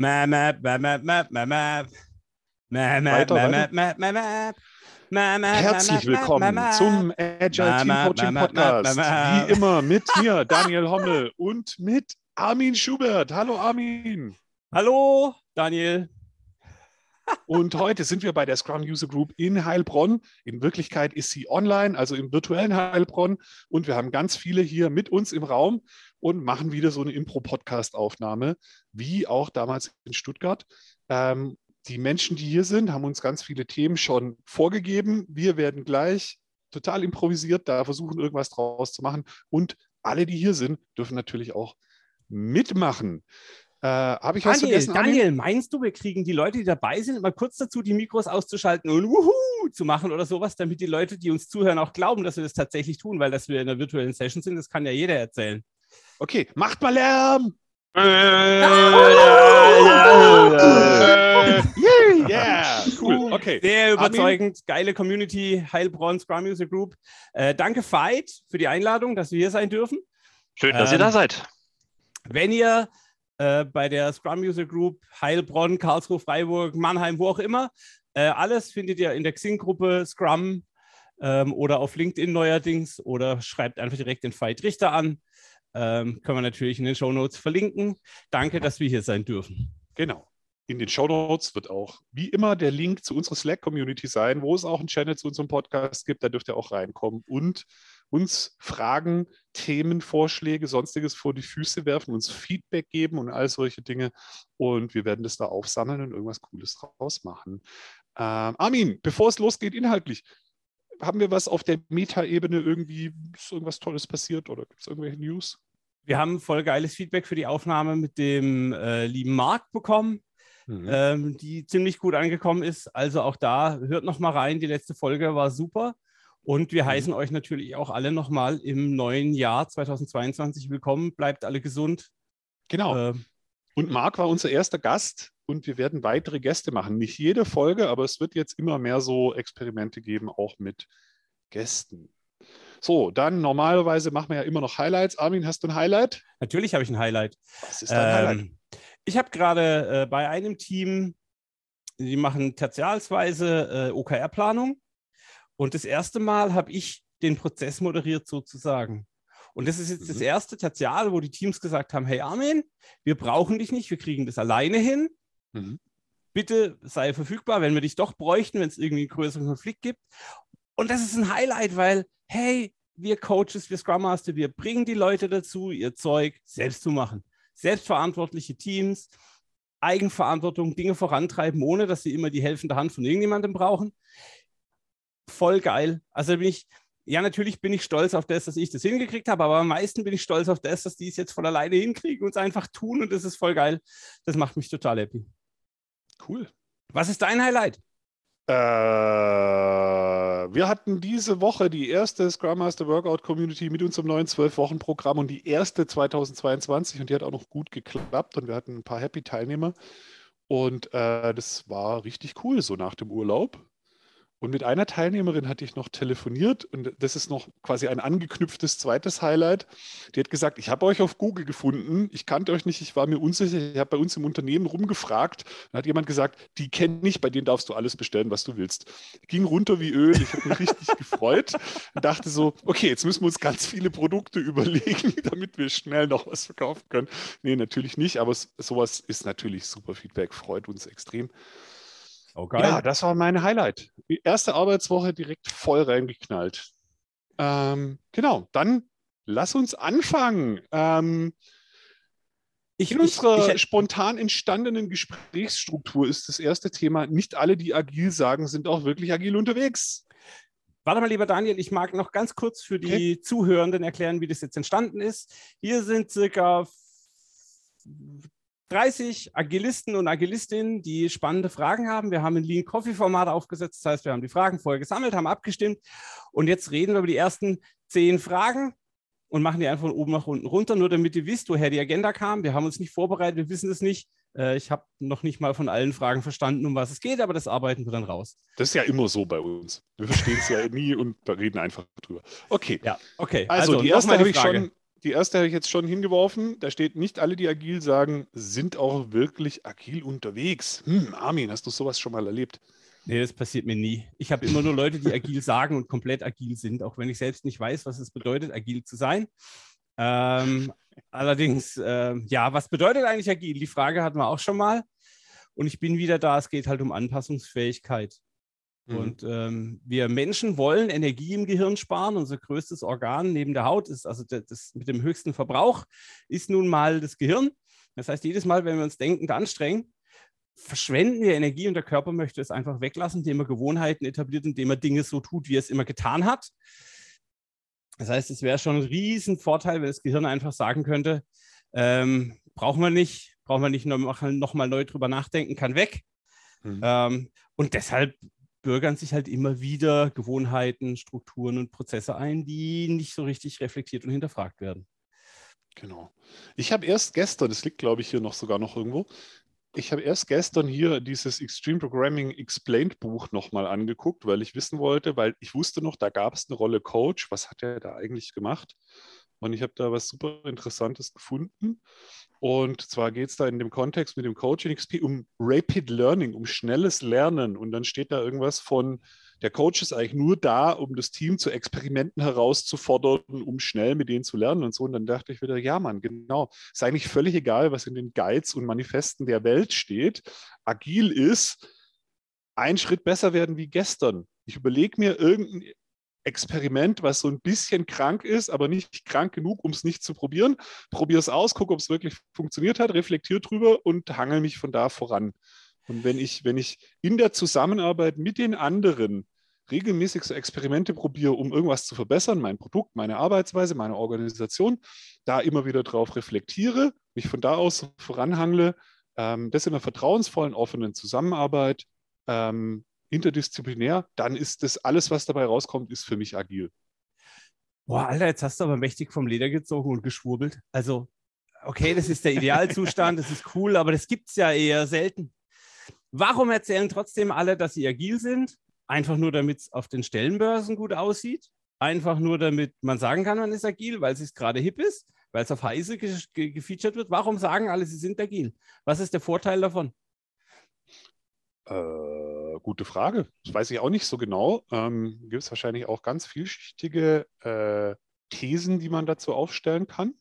Map, map, map, map, map, map, map. Map, map, Weiter, map, weiter. map, map, map. Map, map, Herzlich willkommen zum. Agile Team Coaching Podcast. Wie immer mit mir, Daniel Hommel, und mit Armin Schubert. Hallo Armin. Hallo, Daniel. Und heute sind wir bei der Scrum User Group in Heilbronn. In Wirklichkeit ist sie online, also im virtuellen Heilbronn. Und wir haben ganz viele hier mit uns im Raum und machen wieder so eine Impro-Podcast-Aufnahme, wie auch damals in Stuttgart. Ähm, die Menschen, die hier sind, haben uns ganz viele Themen schon vorgegeben. Wir werden gleich total improvisiert da versuchen, irgendwas draus zu machen. Und alle, die hier sind, dürfen natürlich auch mitmachen. Äh, Habe ich was Daniel, vergessen? Armin? Daniel, meinst du, wir kriegen die Leute, die dabei sind, mal kurz dazu, die Mikros auszuschalten und Wuhu zu machen oder sowas, damit die Leute, die uns zuhören, auch glauben, dass wir das tatsächlich tun, weil dass wir in einer virtuellen Session sind, das kann ja jeder erzählen. Okay, macht mal Lärm! yeah, cool. Okay. Sehr überzeugend, geile Community, Heilbronn Scrum User Group. Äh, danke, Veit, für die Einladung, dass wir hier sein dürfen. Schön, dass Ähm, ihr da seid. Wenn ihr äh, bei der Scrum User Group Heilbronn, Karlsruhe, Freiburg, Mannheim, wo auch immer, äh, alles findet ihr in der Xing-Gruppe Scrum ähm, oder auf LinkedIn neuerdings oder schreibt einfach direkt den Veit Richter an. Ähm, können wir natürlich in den Show Notes verlinken. Danke, dass wir hier sein dürfen. Genau. In den Show Notes wird auch wie immer der Link zu unserer Slack-Community sein, wo es auch einen Channel zu unserem Podcast gibt. Da dürft ihr auch reinkommen und uns Fragen, Themenvorschläge, sonstiges vor die Füße werfen, uns Feedback geben und all solche Dinge. Und wir werden das da aufsammeln und irgendwas Cooles draus machen. Ähm, Armin, bevor es losgeht, inhaltlich, haben wir was auf der Meta-Ebene irgendwie, ist irgendwas Tolles passiert oder gibt es irgendwelche News? Wir haben voll geiles Feedback für die Aufnahme mit dem äh, lieben Marc bekommen. Mhm. ähm, die ziemlich gut angekommen ist. Also auch da, hört noch mal rein. Die letzte Folge war super. Und wir Mhm. heißen euch natürlich auch alle noch mal im neuen Jahr 2022 willkommen. Bleibt alle gesund. Genau. Ähm, Und Marc war unser erster Gast und wir werden weitere Gäste machen. Nicht jede Folge, aber es wird jetzt immer mehr so Experimente geben, auch mit Gästen. So, dann normalerweise machen wir ja immer noch Highlights. Armin, hast du ein Highlight? natürlich habe ich ein Highlight. Was ist dein Highlight? Ähm, ich habe gerade äh, bei einem Team, die machen tertialsweise äh, OKR-Planung. Und das erste Mal habe ich den Prozess moderiert sozusagen. Und das ist jetzt das Mhm. erste Tertial, wo die Teams gesagt haben, hey Armin, wir brauchen dich nicht, wir kriegen das alleine hin. Mhm. Bitte sei verfügbar, wenn wir dich doch bräuchten, wenn es irgendwie einen größeren Konflikt gibt. Und das ist ein Highlight, weil, hey, wir Coaches, wir Scrum Master, wir bringen die Leute dazu, ihr Zeug selbst zu machen. Selbstverantwortliche Teams, Eigenverantwortung, Dinge vorantreiben, ohne dass sie immer die helfende Hand von irgendjemandem brauchen. Voll geil. Also bin ich, ja, natürlich bin ich stolz auf das, dass ich das hingekriegt habe, aber am meisten bin ich stolz auf das, dass die es jetzt von alleine hinkriegen und es einfach tun und das ist voll geil. Das macht mich total happy. Cool. Was ist dein Highlight? Äh, wir hatten diese Woche die erste Scrum Master Workout Community mit unserem neuen 12-Wochen-Programm und die erste 2022 und die hat auch noch gut geklappt und wir hatten ein paar Happy-Teilnehmer und äh, das war richtig cool so nach dem Urlaub. Und mit einer Teilnehmerin hatte ich noch telefoniert und das ist noch quasi ein angeknüpftes zweites Highlight. Die hat gesagt, ich habe euch auf Google gefunden, ich kannte euch nicht, ich war mir unsicher, ich habe bei uns im Unternehmen rumgefragt. Dann hat jemand gesagt, die kenne ich, bei denen darfst du alles bestellen, was du willst. Ging runter wie Öl, ich habe mich richtig gefreut und dachte so, okay, jetzt müssen wir uns ganz viele Produkte überlegen, damit wir schnell noch was verkaufen können. Nee, natürlich nicht, aber sowas ist natürlich super Feedback, freut uns extrem. Oh, Ja, das war mein Highlight. Die erste Arbeitswoche direkt voll reingeknallt. Ähm, genau, dann lass uns anfangen. Ähm, ich, in unserer ich, spontan entstandenen Gesprächsstruktur ist das erste Thema, nicht alle, die agil sagen, sind auch wirklich agil unterwegs. Warte mal, lieber Daniel, ich mag noch ganz kurz für die Okay. Zuhörenden erklären, wie das jetzt entstanden ist. Hier sind circa 30 Agilisten und Agilistinnen, die spannende Fragen haben. Wir haben ein Lean Coffee Format aufgesetzt, das heißt, wir haben die Fragen vorher gesammelt, haben abgestimmt und jetzt reden wir über die ersten zehn Fragen und machen die einfach von oben nach unten runter, nur damit ihr wisst, woher die Agenda kam. Wir haben uns nicht vorbereitet, wir wissen es nicht. Äh, Ich habe noch nicht mal von allen Fragen verstanden, um was es geht, aber das arbeiten wir dann raus. Das ist ja immer so bei uns. Wir verstehen es ja nie und reden einfach drüber. Okay, Ja, okay. also, die noch erste habe ich Frage. schon die erste habe ich jetzt schon hingeworfen. Da steht nicht alle, die agil sagen, sind auch wirklich agil unterwegs. Hm, Armin, hast du sowas schon mal erlebt? Nee, das passiert mir nie. Ich habe immer nur Leute, die agil sagen und komplett agil sind, auch wenn ich selbst nicht weiß, was es bedeutet, agil zu sein. Ähm, allerdings, äh, ja, was bedeutet eigentlich agil? Die Frage hatten wir auch schon mal. Und ich bin wieder da, es geht halt um Anpassungsfähigkeit. Mhm. Und ähm, wir Menschen wollen Energie im Gehirn sparen. Unser größtes Organ neben der Haut ist, also das, das mit dem höchsten Verbrauch, ist nun mal das Gehirn. Das heißt, jedes Mal, wenn wir uns denkend anstrengen, verschwenden wir Energie und der Körper möchte es einfach weglassen, indem er Gewohnheiten etabliert, indem er Dinge so tut, wie er es immer getan hat. Das heißt, es wäre schon ein Riesenvorteil, wenn das Gehirn einfach sagen könnte, ähm, brauchen wir nicht, brauchen wir nicht nochmal noch neu drüber nachdenken, kann weg. Mhm. Ähm, und deshalb bürgern sich halt immer wieder Gewohnheiten, Strukturen und Prozesse ein, die nicht so richtig reflektiert und hinterfragt werden. Genau. Ich habe erst gestern, das liegt glaube ich hier noch sogar noch irgendwo, ich habe erst gestern hier dieses Extreme Programming Explained Buch nochmal angeguckt, weil ich wissen wollte, weil ich wusste noch, da gab es eine Rolle Coach. Was hat er da eigentlich gemacht? Und ich habe da was super Interessantes gefunden. Und zwar geht es da in dem Kontext mit dem Coaching XP um Rapid Learning, um schnelles Lernen. Und dann steht da irgendwas von, der Coach ist eigentlich nur da, um das Team zu Experimenten herauszufordern, um schnell mit denen zu lernen und so. Und dann dachte ich wieder, ja, Mann, genau. Ist eigentlich völlig egal, was in den Guides und Manifesten der Welt steht. Agil ist, ein Schritt besser werden wie gestern. Ich überlege mir irgendein Experiment, was so ein bisschen krank ist, aber nicht krank genug, um es nicht zu probieren. Probiere es aus, gucke, ob es wirklich funktioniert hat, reflektiere drüber und hangel mich von da voran. Und wenn ich, wenn ich in der Zusammenarbeit mit den anderen regelmäßig so Experimente probiere, um irgendwas zu verbessern, mein Produkt, meine Arbeitsweise, meine Organisation, da immer wieder drauf reflektiere, mich von da aus voranhangle, ähm, das in einer vertrauensvollen, offenen Zusammenarbeit, ähm, interdisziplinär, dann ist das alles, was dabei rauskommt, ist für mich agil. Boah, Alter, jetzt hast du aber mächtig vom Leder gezogen und geschwurbelt. Also, okay, das ist der Idealzustand, das ist cool, aber das gibt es ja eher selten. Warum erzählen trotzdem alle, dass sie agil sind? Einfach nur, damit es auf den Stellenbörsen gut aussieht? Einfach nur, damit man sagen kann, man ist agil, weil es gerade hip ist, weil es auf Heise ge ge gefeatured wird? Warum sagen alle, sie sind agil? Was ist der Vorteil davon? Äh, gute Frage. Das weiß ich auch nicht so genau. Ähm, Gibt es wahrscheinlich auch ganz vielschichtige äh, Thesen, die man dazu aufstellen kann.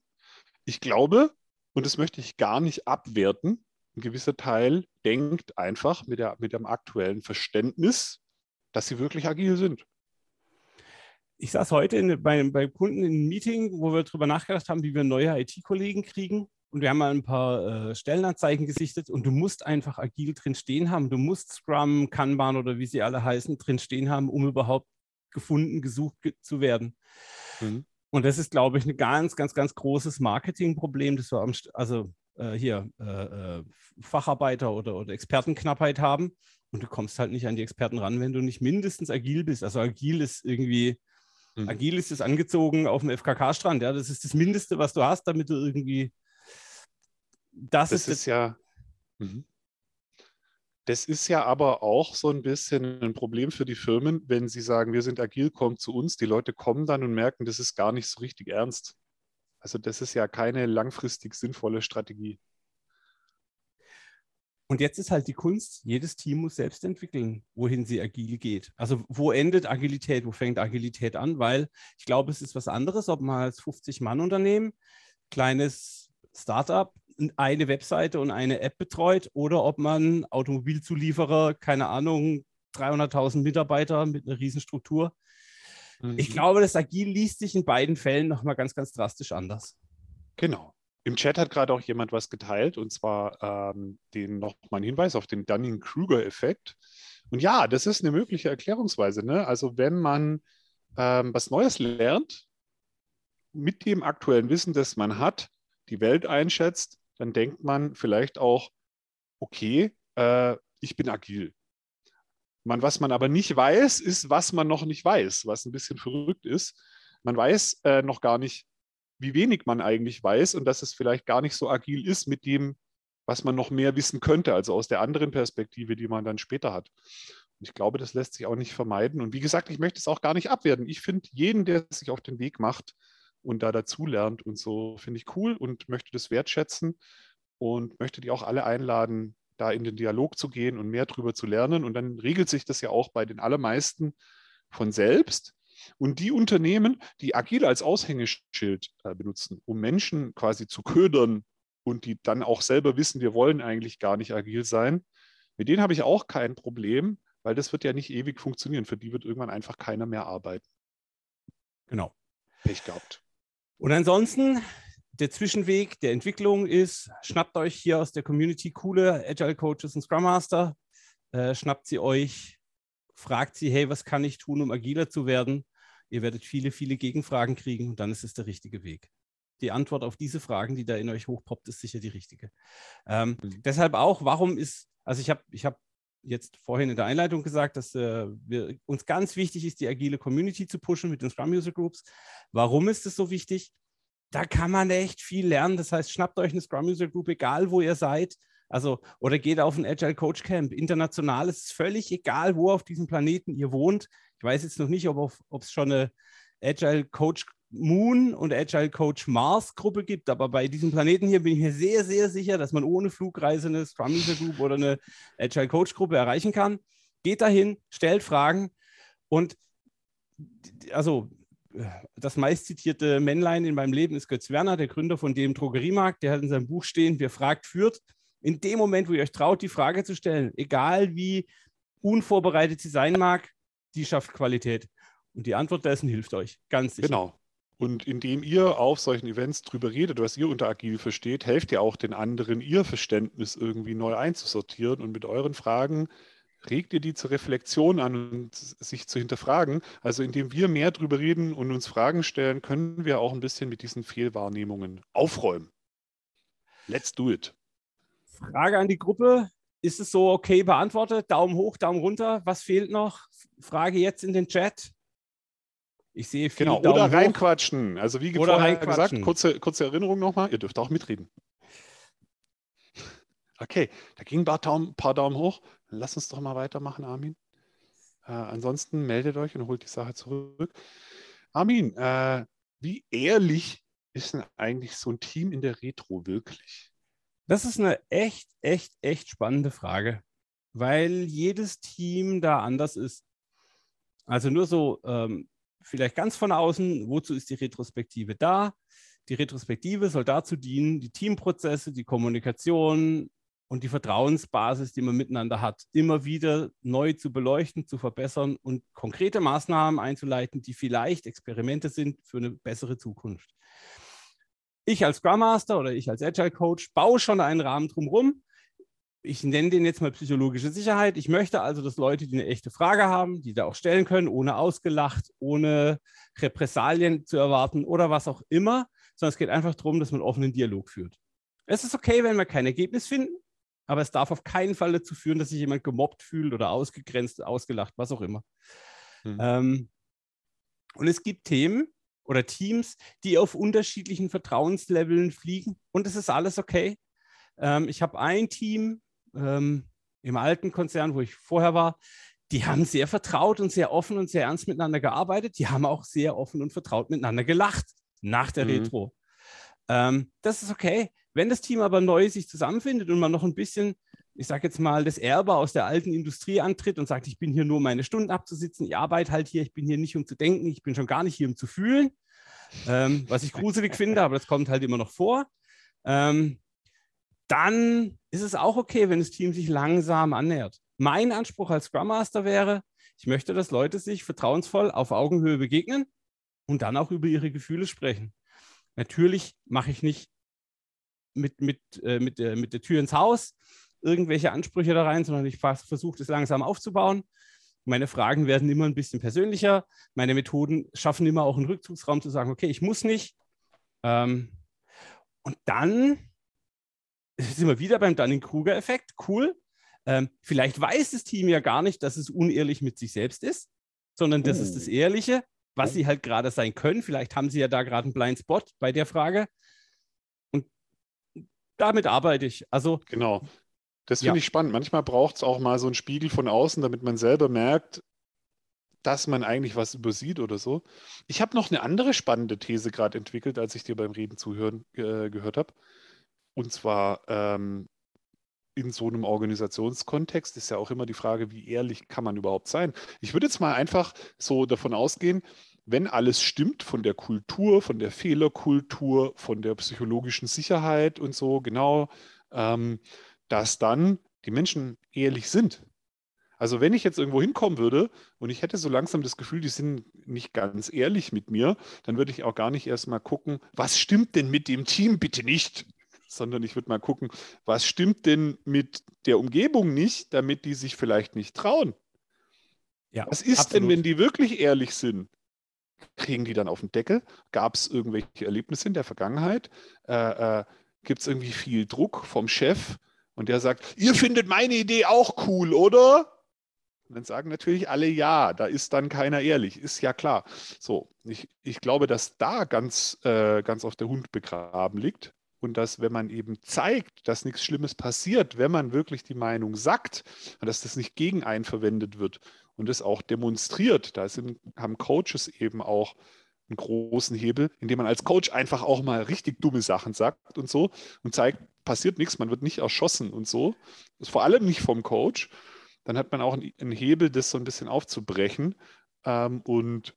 Ich glaube, und das möchte ich gar nicht abwerten, ein gewisser Teil denkt einfach mit, der, mit dem aktuellen Verständnis, dass sie wirklich agil sind. Ich saß heute in, bei, bei Kunden in einem Meeting, wo wir darüber nachgedacht haben, wie wir neue IT-Kollegen kriegen und wir haben mal ein paar äh, Stellenanzeigen gesichtet und du musst einfach agil drin stehen haben. Du musst Scrum, Kanban oder wie sie alle heißen, drin stehen haben, um überhaupt gefunden, gesucht ge zu werden. Mhm. Und das ist, glaube ich, ein ganz, ganz, ganz großes Marketingproblem, das wir am, also äh, hier äh, äh, Facharbeiter oder, oder Expertenknappheit haben. Und du kommst halt nicht an die Experten ran, wenn du nicht mindestens agil bist. Also agil ist irgendwie, mhm. agil ist es angezogen auf dem FKK-Strand. Ja, das ist das Mindeste, was du hast, damit du irgendwie das, das ist, ist ja. Mhm. Das ist ja aber auch so ein bisschen ein Problem für die Firmen, wenn sie sagen, wir sind agil, kommt zu uns. Die Leute kommen dann und merken, das ist gar nicht so richtig ernst. Also das ist ja keine langfristig sinnvolle Strategie. Und jetzt ist halt die Kunst, jedes Team muss selbst entwickeln, wohin sie agil geht. Also wo endet Agilität, wo fängt Agilität an? Weil ich glaube, es ist was anderes, ob man als 50-Mann-Unternehmen, kleines Startup eine Webseite und eine App betreut oder ob man Automobilzulieferer, keine Ahnung, 300.000 Mitarbeiter mit einer Riesenstruktur. Mhm. Ich glaube, das Agil liest sich in beiden Fällen nochmal ganz, ganz drastisch anders. Genau. Im Chat hat gerade auch jemand was geteilt und zwar ähm, den nochmal ein Hinweis auf den Dunning-Kruger-Effekt. Und ja, das ist eine mögliche Erklärungsweise. Ne? Also wenn man ähm, was Neues lernt, mit dem aktuellen Wissen, das man hat, die Welt einschätzt, dann denkt man vielleicht auch, okay, äh, ich bin agil. Man, was man aber nicht weiß, ist, was man noch nicht weiß, was ein bisschen verrückt ist. Man weiß äh, noch gar nicht, wie wenig man eigentlich weiß und dass es vielleicht gar nicht so agil ist mit dem, was man noch mehr wissen könnte, also aus der anderen Perspektive, die man dann später hat. Und ich glaube, das lässt sich auch nicht vermeiden. Und wie gesagt, ich möchte es auch gar nicht abwerten. Ich finde jeden, der sich auf den Weg macht, und da dazulernt und so finde ich cool und möchte das wertschätzen und möchte die auch alle einladen, da in den Dialog zu gehen und mehr darüber zu lernen. Und dann regelt sich das ja auch bei den allermeisten von selbst. Und die Unternehmen, die agil als Aushängeschild äh, benutzen, um Menschen quasi zu ködern und die dann auch selber wissen, wir wollen eigentlich gar nicht agil sein, mit denen habe ich auch kein Problem, weil das wird ja nicht ewig funktionieren. Für die wird irgendwann einfach keiner mehr arbeiten. Genau. Pech gehabt. Und ansonsten, der Zwischenweg der Entwicklung ist, schnappt euch hier aus der Community coole Agile Coaches und Scrum Master, äh, schnappt sie euch, fragt sie, hey, was kann ich tun, um agiler zu werden? Ihr werdet viele, viele Gegenfragen kriegen und dann ist es der richtige Weg. Die Antwort auf diese Fragen, die da in euch hochpoppt, ist sicher die richtige. Ähm. Deshalb auch, warum ist, also ich habe ich hab jetzt vorhin in der Einleitung gesagt, dass äh, wir, uns ganz wichtig ist, die agile Community zu pushen mit den Scrum User Groups. Warum ist es so wichtig? Da kann man echt viel lernen. Das heißt, schnappt euch eine Scrum User Group, egal wo ihr seid. Also, oder geht auf ein Agile Coach Camp. International ist es völlig egal, wo auf diesem Planeten ihr wohnt. Ich weiß jetzt noch nicht, ob es schon eine Agile Coach Moon und Agile Coach Mars Gruppe gibt, aber bei diesem Planeten hier bin ich mir sehr, sehr sicher, dass man ohne Flugreise eine Scrum User Group oder eine Agile Coach Gruppe erreichen kann. Geht dahin, stellt Fragen und also das meistzitierte Männlein in meinem Leben ist Götz Werner, der Gründer von dem Drogeriemarkt. Der hat in seinem Buch stehen, wer fragt, führt. In dem Moment, wo ihr euch traut, die Frage zu stellen, egal wie unvorbereitet sie sein mag, die schafft Qualität. Und die Antwort dessen hilft euch, ganz sicher. Genau. Und indem ihr auf solchen Events drüber redet, was ihr unter agil versteht, helft ihr auch den anderen, ihr Verständnis irgendwie neu einzusortieren und mit euren Fragen regt ihr die zur Reflexion an und sich zu hinterfragen. Also indem wir mehr drüber reden und uns Fragen stellen, können wir auch ein bisschen mit diesen Fehlwahrnehmungen aufräumen. Let's do it. Frage an die Gruppe. Ist es so okay beantwortet? Daumen hoch, Daumen runter. Was fehlt noch? Frage jetzt in den Chat. Ich sehe viele Genau, Daumen oder reinquatschen. Also wie vorher gesagt, kurze, kurze Erinnerung nochmal. Ihr dürft auch mitreden. Okay, da ging ein paar Daumen, paar Daumen hoch. Lass uns doch mal weitermachen, Armin. Äh, ansonsten meldet euch und holt die Sache zurück. Armin, äh, wie ehrlich ist denn eigentlich so ein Team in der Retro wirklich? Das ist eine echt, echt, echt spannende Frage, weil jedes Team da anders ist. Also nur so ähm, vielleicht ganz von außen, wozu ist die Retrospektive da? Die Retrospektive soll dazu dienen, die Teamprozesse, die Kommunikation und die Vertrauensbasis, die man miteinander hat, immer wieder neu zu beleuchten, zu verbessern und konkrete Maßnahmen einzuleiten, die vielleicht Experimente sind für eine bessere Zukunft. Ich als Scrum Master oder ich als Agile Coach baue schon einen Rahmen drumherum, ich nenne den jetzt mal psychologische Sicherheit. Ich möchte also, dass Leute, die eine echte Frage haben, die da auch stellen können, ohne ausgelacht, ohne Repressalien zu erwarten oder was auch immer, sondern es geht einfach darum, dass man offenen Dialog führt. Es ist okay, wenn wir kein Ergebnis finden, aber es darf auf keinen Fall dazu führen, dass sich jemand gemobbt fühlt oder ausgegrenzt, ausgelacht, was auch immer. Mhm. Ähm, und es gibt Themen oder Teams, die auf unterschiedlichen Vertrauensleveln fliegen und es ist alles okay. Ähm, ich habe ein Team, ähm, im alten Konzern, wo ich vorher war, die haben sehr vertraut und sehr offen und sehr ernst miteinander gearbeitet. Die haben auch sehr offen und vertraut miteinander gelacht nach der mhm. Retro. Ähm, das ist okay. Wenn das Team aber neu sich zusammenfindet und man noch ein bisschen, ich sage jetzt mal, das Erbe aus der alten Industrie antritt und sagt, ich bin hier nur, um meine Stunden abzusitzen, ich arbeite halt hier, ich bin hier nicht, um zu denken, ich bin schon gar nicht hier, um zu fühlen, ähm, was ich gruselig finde, aber das kommt halt immer noch vor. Ähm, dann ist es auch okay, wenn das Team sich langsam annähert. Mein Anspruch als Scrum Master wäre, ich möchte, dass Leute sich vertrauensvoll auf Augenhöhe begegnen und dann auch über ihre Gefühle sprechen. Natürlich mache ich nicht mit, mit, äh, mit, äh, mit der Tür ins Haus irgendwelche Ansprüche da rein, sondern ich versuche das langsam aufzubauen. Meine Fragen werden immer ein bisschen persönlicher. Meine Methoden schaffen immer auch einen Rückzugsraum zu sagen, okay, ich muss nicht. Ähm, und dann sind wir wieder beim Dunning-Kruger-Effekt. Cool. Ähm, vielleicht weiß das Team ja gar nicht, dass es unehrlich mit sich selbst ist, sondern das oh. ist das oh. Ehrliche, was sie halt gerade sein können. Vielleicht haben sie ja da gerade einen Blind Spot bei der Frage. Und damit arbeite ich. Also genau. Das finde ja. ich spannend. Manchmal braucht es auch mal so einen Spiegel von außen, damit man selber merkt, dass man eigentlich was übersieht oder so. Ich habe noch eine andere spannende These gerade entwickelt, als ich dir beim Reden zuhören äh, gehört habe. Und zwar ähm, in so einem Organisationskontext ist ja auch immer die Frage, wie ehrlich kann man überhaupt sein? Ich würde jetzt mal einfach so davon ausgehen, wenn alles stimmt von der Kultur, von der Fehlerkultur, von der psychologischen Sicherheit und so, genau, ähm, dass dann die Menschen ehrlich sind. Also wenn ich jetzt irgendwo hinkommen würde und ich hätte so langsam das Gefühl, die sind nicht ganz ehrlich mit mir, dann würde ich auch gar nicht erst mal gucken, was stimmt denn mit dem Team bitte nicht, sondern ich würde mal gucken, was stimmt denn mit der Umgebung nicht, damit die sich vielleicht nicht trauen. Ja, was ist absolut. denn, wenn die wirklich ehrlich sind? Kriegen die dann auf den Deckel? Gab es irgendwelche Erlebnisse in der Vergangenheit? Äh, äh, Gibt es irgendwie viel Druck vom Chef? Und der sagt, ihr findet meine Idee auch cool, oder? Und dann sagen natürlich alle ja, da ist dann keiner ehrlich, ist ja klar. So, ich, ich glaube, dass da ganz, äh, ganz auf der Hund begraben liegt und dass, wenn man eben zeigt, dass nichts Schlimmes passiert, wenn man wirklich die Meinung sagt dass das nicht gegen einen verwendet wird und das auch demonstriert, da sind, haben Coaches eben auch einen großen Hebel, indem man als Coach einfach auch mal richtig dumme Sachen sagt und so und zeigt, passiert nichts, man wird nicht erschossen und so. Das ist vor allem nicht vom Coach dann hat man auch einen Hebel, das so ein bisschen aufzubrechen. Ähm, und,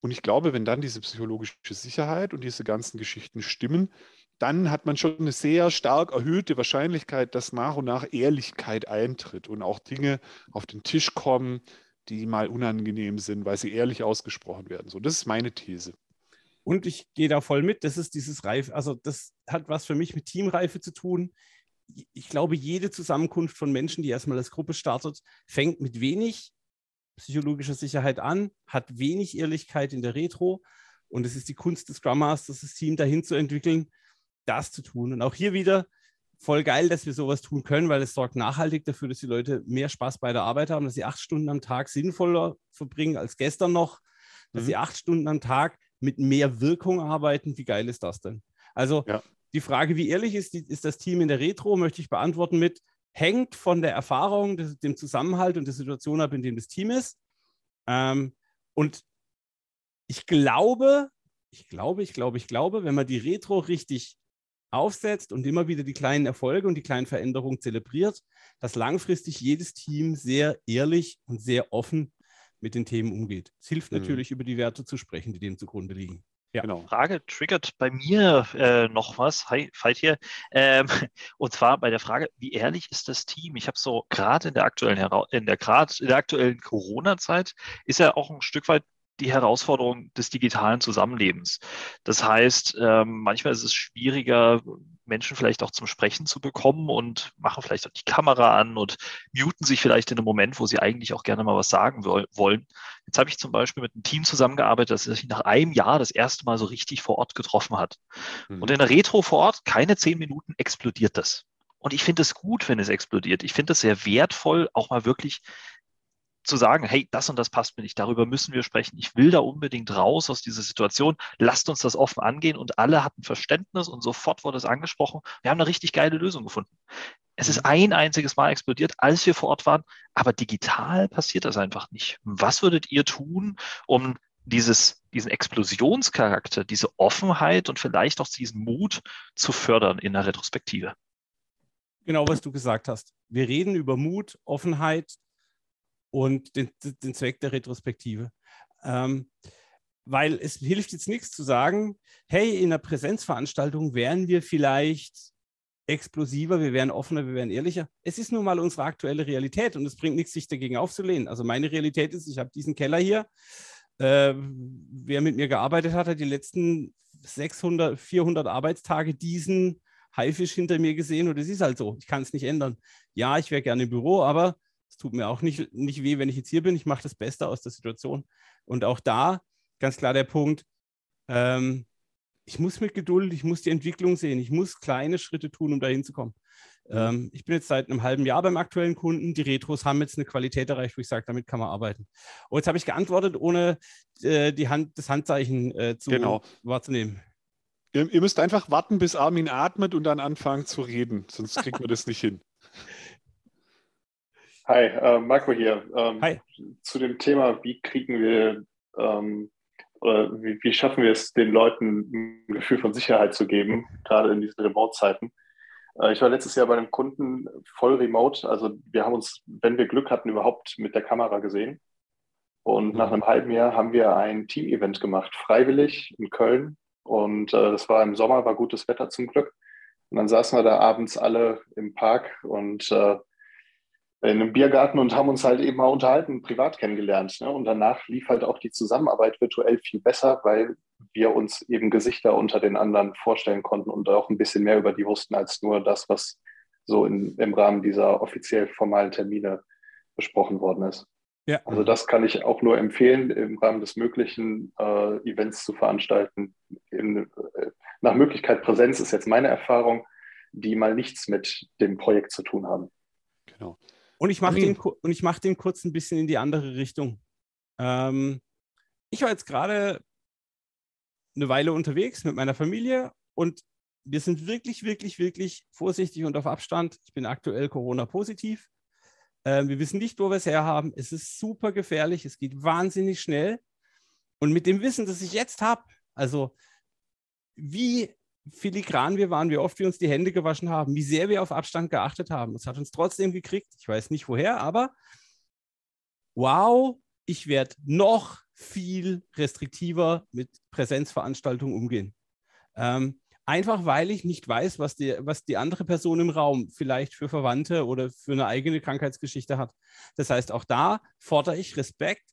und ich glaube, wenn dann diese psychologische Sicherheit und diese ganzen Geschichten stimmen, dann hat man schon eine sehr stark erhöhte Wahrscheinlichkeit, dass nach und nach Ehrlichkeit eintritt und auch Dinge auf den Tisch kommen, die mal unangenehm sind, weil sie ehrlich ausgesprochen werden. So, das ist meine These. Und ich gehe da voll mit. Das ist dieses Reif, also das hat was für mich mit Teamreife zu tun ich glaube, jede Zusammenkunft von Menschen, die erstmal als Gruppe startet, fängt mit wenig psychologischer Sicherheit an, hat wenig Ehrlichkeit in der Retro. Und es ist die Kunst des Scrum Masters, das Team dahin zu entwickeln, das zu tun. Und auch hier wieder voll geil, dass wir sowas tun können, weil es sorgt nachhaltig dafür, dass die Leute mehr Spaß bei der Arbeit haben, dass sie acht Stunden am Tag sinnvoller verbringen als gestern noch, dass mhm. sie acht Stunden am Tag mit mehr Wirkung arbeiten. Wie geil ist das denn? Also ja. Die Frage, wie ehrlich ist, ist das Team in der Retro, möchte ich beantworten mit, hängt von der Erfahrung, dem Zusammenhalt und der Situation ab, in dem das Team ist. Ähm, und ich glaube, ich glaube, ich glaube, ich glaube, wenn man die Retro richtig aufsetzt und immer wieder die kleinen Erfolge und die kleinen Veränderungen zelebriert, dass langfristig jedes Team sehr ehrlich und sehr offen mit den Themen umgeht. Es hilft mhm. natürlich, über die Werte zu sprechen, die dem zugrunde liegen. Ja. Genau. Frage triggert bei mir äh, noch was. Hi, Veit hier. Ähm, und zwar bei der Frage, wie ehrlich ist das Team? Ich habe so gerade in der aktuellen in der grad in der aktuellen Corona-Zeit ist ja auch ein Stück weit die Herausforderung des digitalen Zusammenlebens. Das heißt, ähm, manchmal ist es schwieriger, Menschen vielleicht auch zum Sprechen zu bekommen und machen vielleicht auch die Kamera an und muten sich vielleicht in einem Moment, wo sie eigentlich auch gerne mal was sagen wollen. Jetzt habe ich zum Beispiel mit einem Team zusammengearbeitet, das sich nach einem Jahr das erste Mal so richtig vor Ort getroffen hat. Mhm. Und in der Retro vor Ort, keine zehn Minuten, explodiert das. Und ich finde es gut, wenn es explodiert. Ich finde es sehr wertvoll, auch mal wirklich zu sagen, hey, das und das passt mir nicht, darüber müssen wir sprechen. Ich will da unbedingt raus aus dieser Situation. Lasst uns das offen angehen. Und alle hatten Verständnis und sofort wurde es angesprochen. Wir haben eine richtig geile Lösung gefunden. Es ist mhm. ein einziges Mal explodiert, als wir vor Ort waren, aber digital passiert das einfach nicht. Was würdet ihr tun, um dieses, diesen Explosionscharakter, diese Offenheit und vielleicht auch diesen Mut zu fördern in der Retrospektive? Genau, was du gesagt hast. Wir reden über Mut, Offenheit, und den, den Zweck der Retrospektive. Ähm, weil es hilft jetzt nichts zu sagen, hey, in einer Präsenzveranstaltung wären wir vielleicht explosiver, wir wären offener, wir wären ehrlicher. Es ist nun mal unsere aktuelle Realität und es bringt nichts, sich dagegen aufzulehnen. Also meine Realität ist, ich habe diesen Keller hier. Äh, wer mit mir gearbeitet hat, hat die letzten 600, 400 Arbeitstage diesen Haifisch hinter mir gesehen und es ist halt so. Ich kann es nicht ändern. Ja, ich wäre gerne im Büro, aber es tut mir auch nicht, nicht weh, wenn ich jetzt hier bin. Ich mache das Beste aus der Situation. Und auch da ganz klar der Punkt, ähm, ich muss mit Geduld, ich muss die Entwicklung sehen, ich muss kleine Schritte tun, um dahin zu kommen. Mhm. Ähm, ich bin jetzt seit einem halben Jahr beim aktuellen Kunden. Die Retros haben jetzt eine Qualität erreicht, wo ich sage, damit kann man arbeiten. Und jetzt habe ich geantwortet, ohne äh, die Hand, das Handzeichen äh, zu genau. wahrzunehmen. Ihr, ihr, müsst einfach warten, bis Armin atmet und dann anfangen zu reden, sonst kriegt man das nicht hin. Hi, äh, Marco hier. Ähm, Hi. Zu dem Thema, wie kriegen wir ähm, oder wie, wie, schaffen wir es, den Leuten ein Gefühl von Sicherheit zu geben, gerade in diesen Remote-Zeiten. Äh, ich war letztes Jahr bei einem Kunden voll remote. Also wir haben uns, wenn wir Glück hatten, überhaupt mit der Kamera gesehen. Und nach einem halben Jahr haben wir ein Team-Event gemacht, freiwillig in Köln. Und äh, das war im Sommer, war gutes Wetter zum Glück. Und dann saßen wir da abends alle im Park und äh, in einem Biergarten und haben uns halt eben mal unterhalten, privat kennengelernt. Ne? Und danach lief halt auch die Zusammenarbeit virtuell viel besser, weil wir uns eben Gesichter unter den anderen vorstellen konnten und auch ein bisschen mehr über die wussten als nur das, was so in, im Rahmen dieser offiziell formalen Termine besprochen worden ist. Ja. Also das kann ich auch nur empfehlen, im Rahmen des Möglichen äh, Events zu veranstalten. In, äh, nach Möglichkeit Präsenz ist jetzt meine Erfahrung, die mal nichts mit dem Projekt zu tun haben. Genau. Und ich mache den, mach den kurz ein bisschen in die andere Richtung. Ähm, ich war jetzt gerade eine Weile unterwegs mit meiner Familie und wir sind wirklich, wirklich, wirklich vorsichtig und auf Abstand. Ich bin aktuell Corona-positiv. Ähm, wir wissen nicht, wo wir es herhaben. Es ist super gefährlich. Es geht wahnsinnig schnell. Und mit dem Wissen, das ich jetzt habe, also wie filigran wir waren, wie oft wir uns die Hände gewaschen haben, wie sehr wir auf Abstand geachtet haben. Es hat uns trotzdem gekriegt. Ich weiß nicht woher, aber wow, ich werde noch viel restriktiver mit Präsenzveranstaltungen umgehen. Ähm, einfach weil ich nicht weiß, was die, was die andere Person im Raum vielleicht für Verwandte oder für eine eigene Krankheitsgeschichte hat. Das heißt, auch da fordere ich Respekt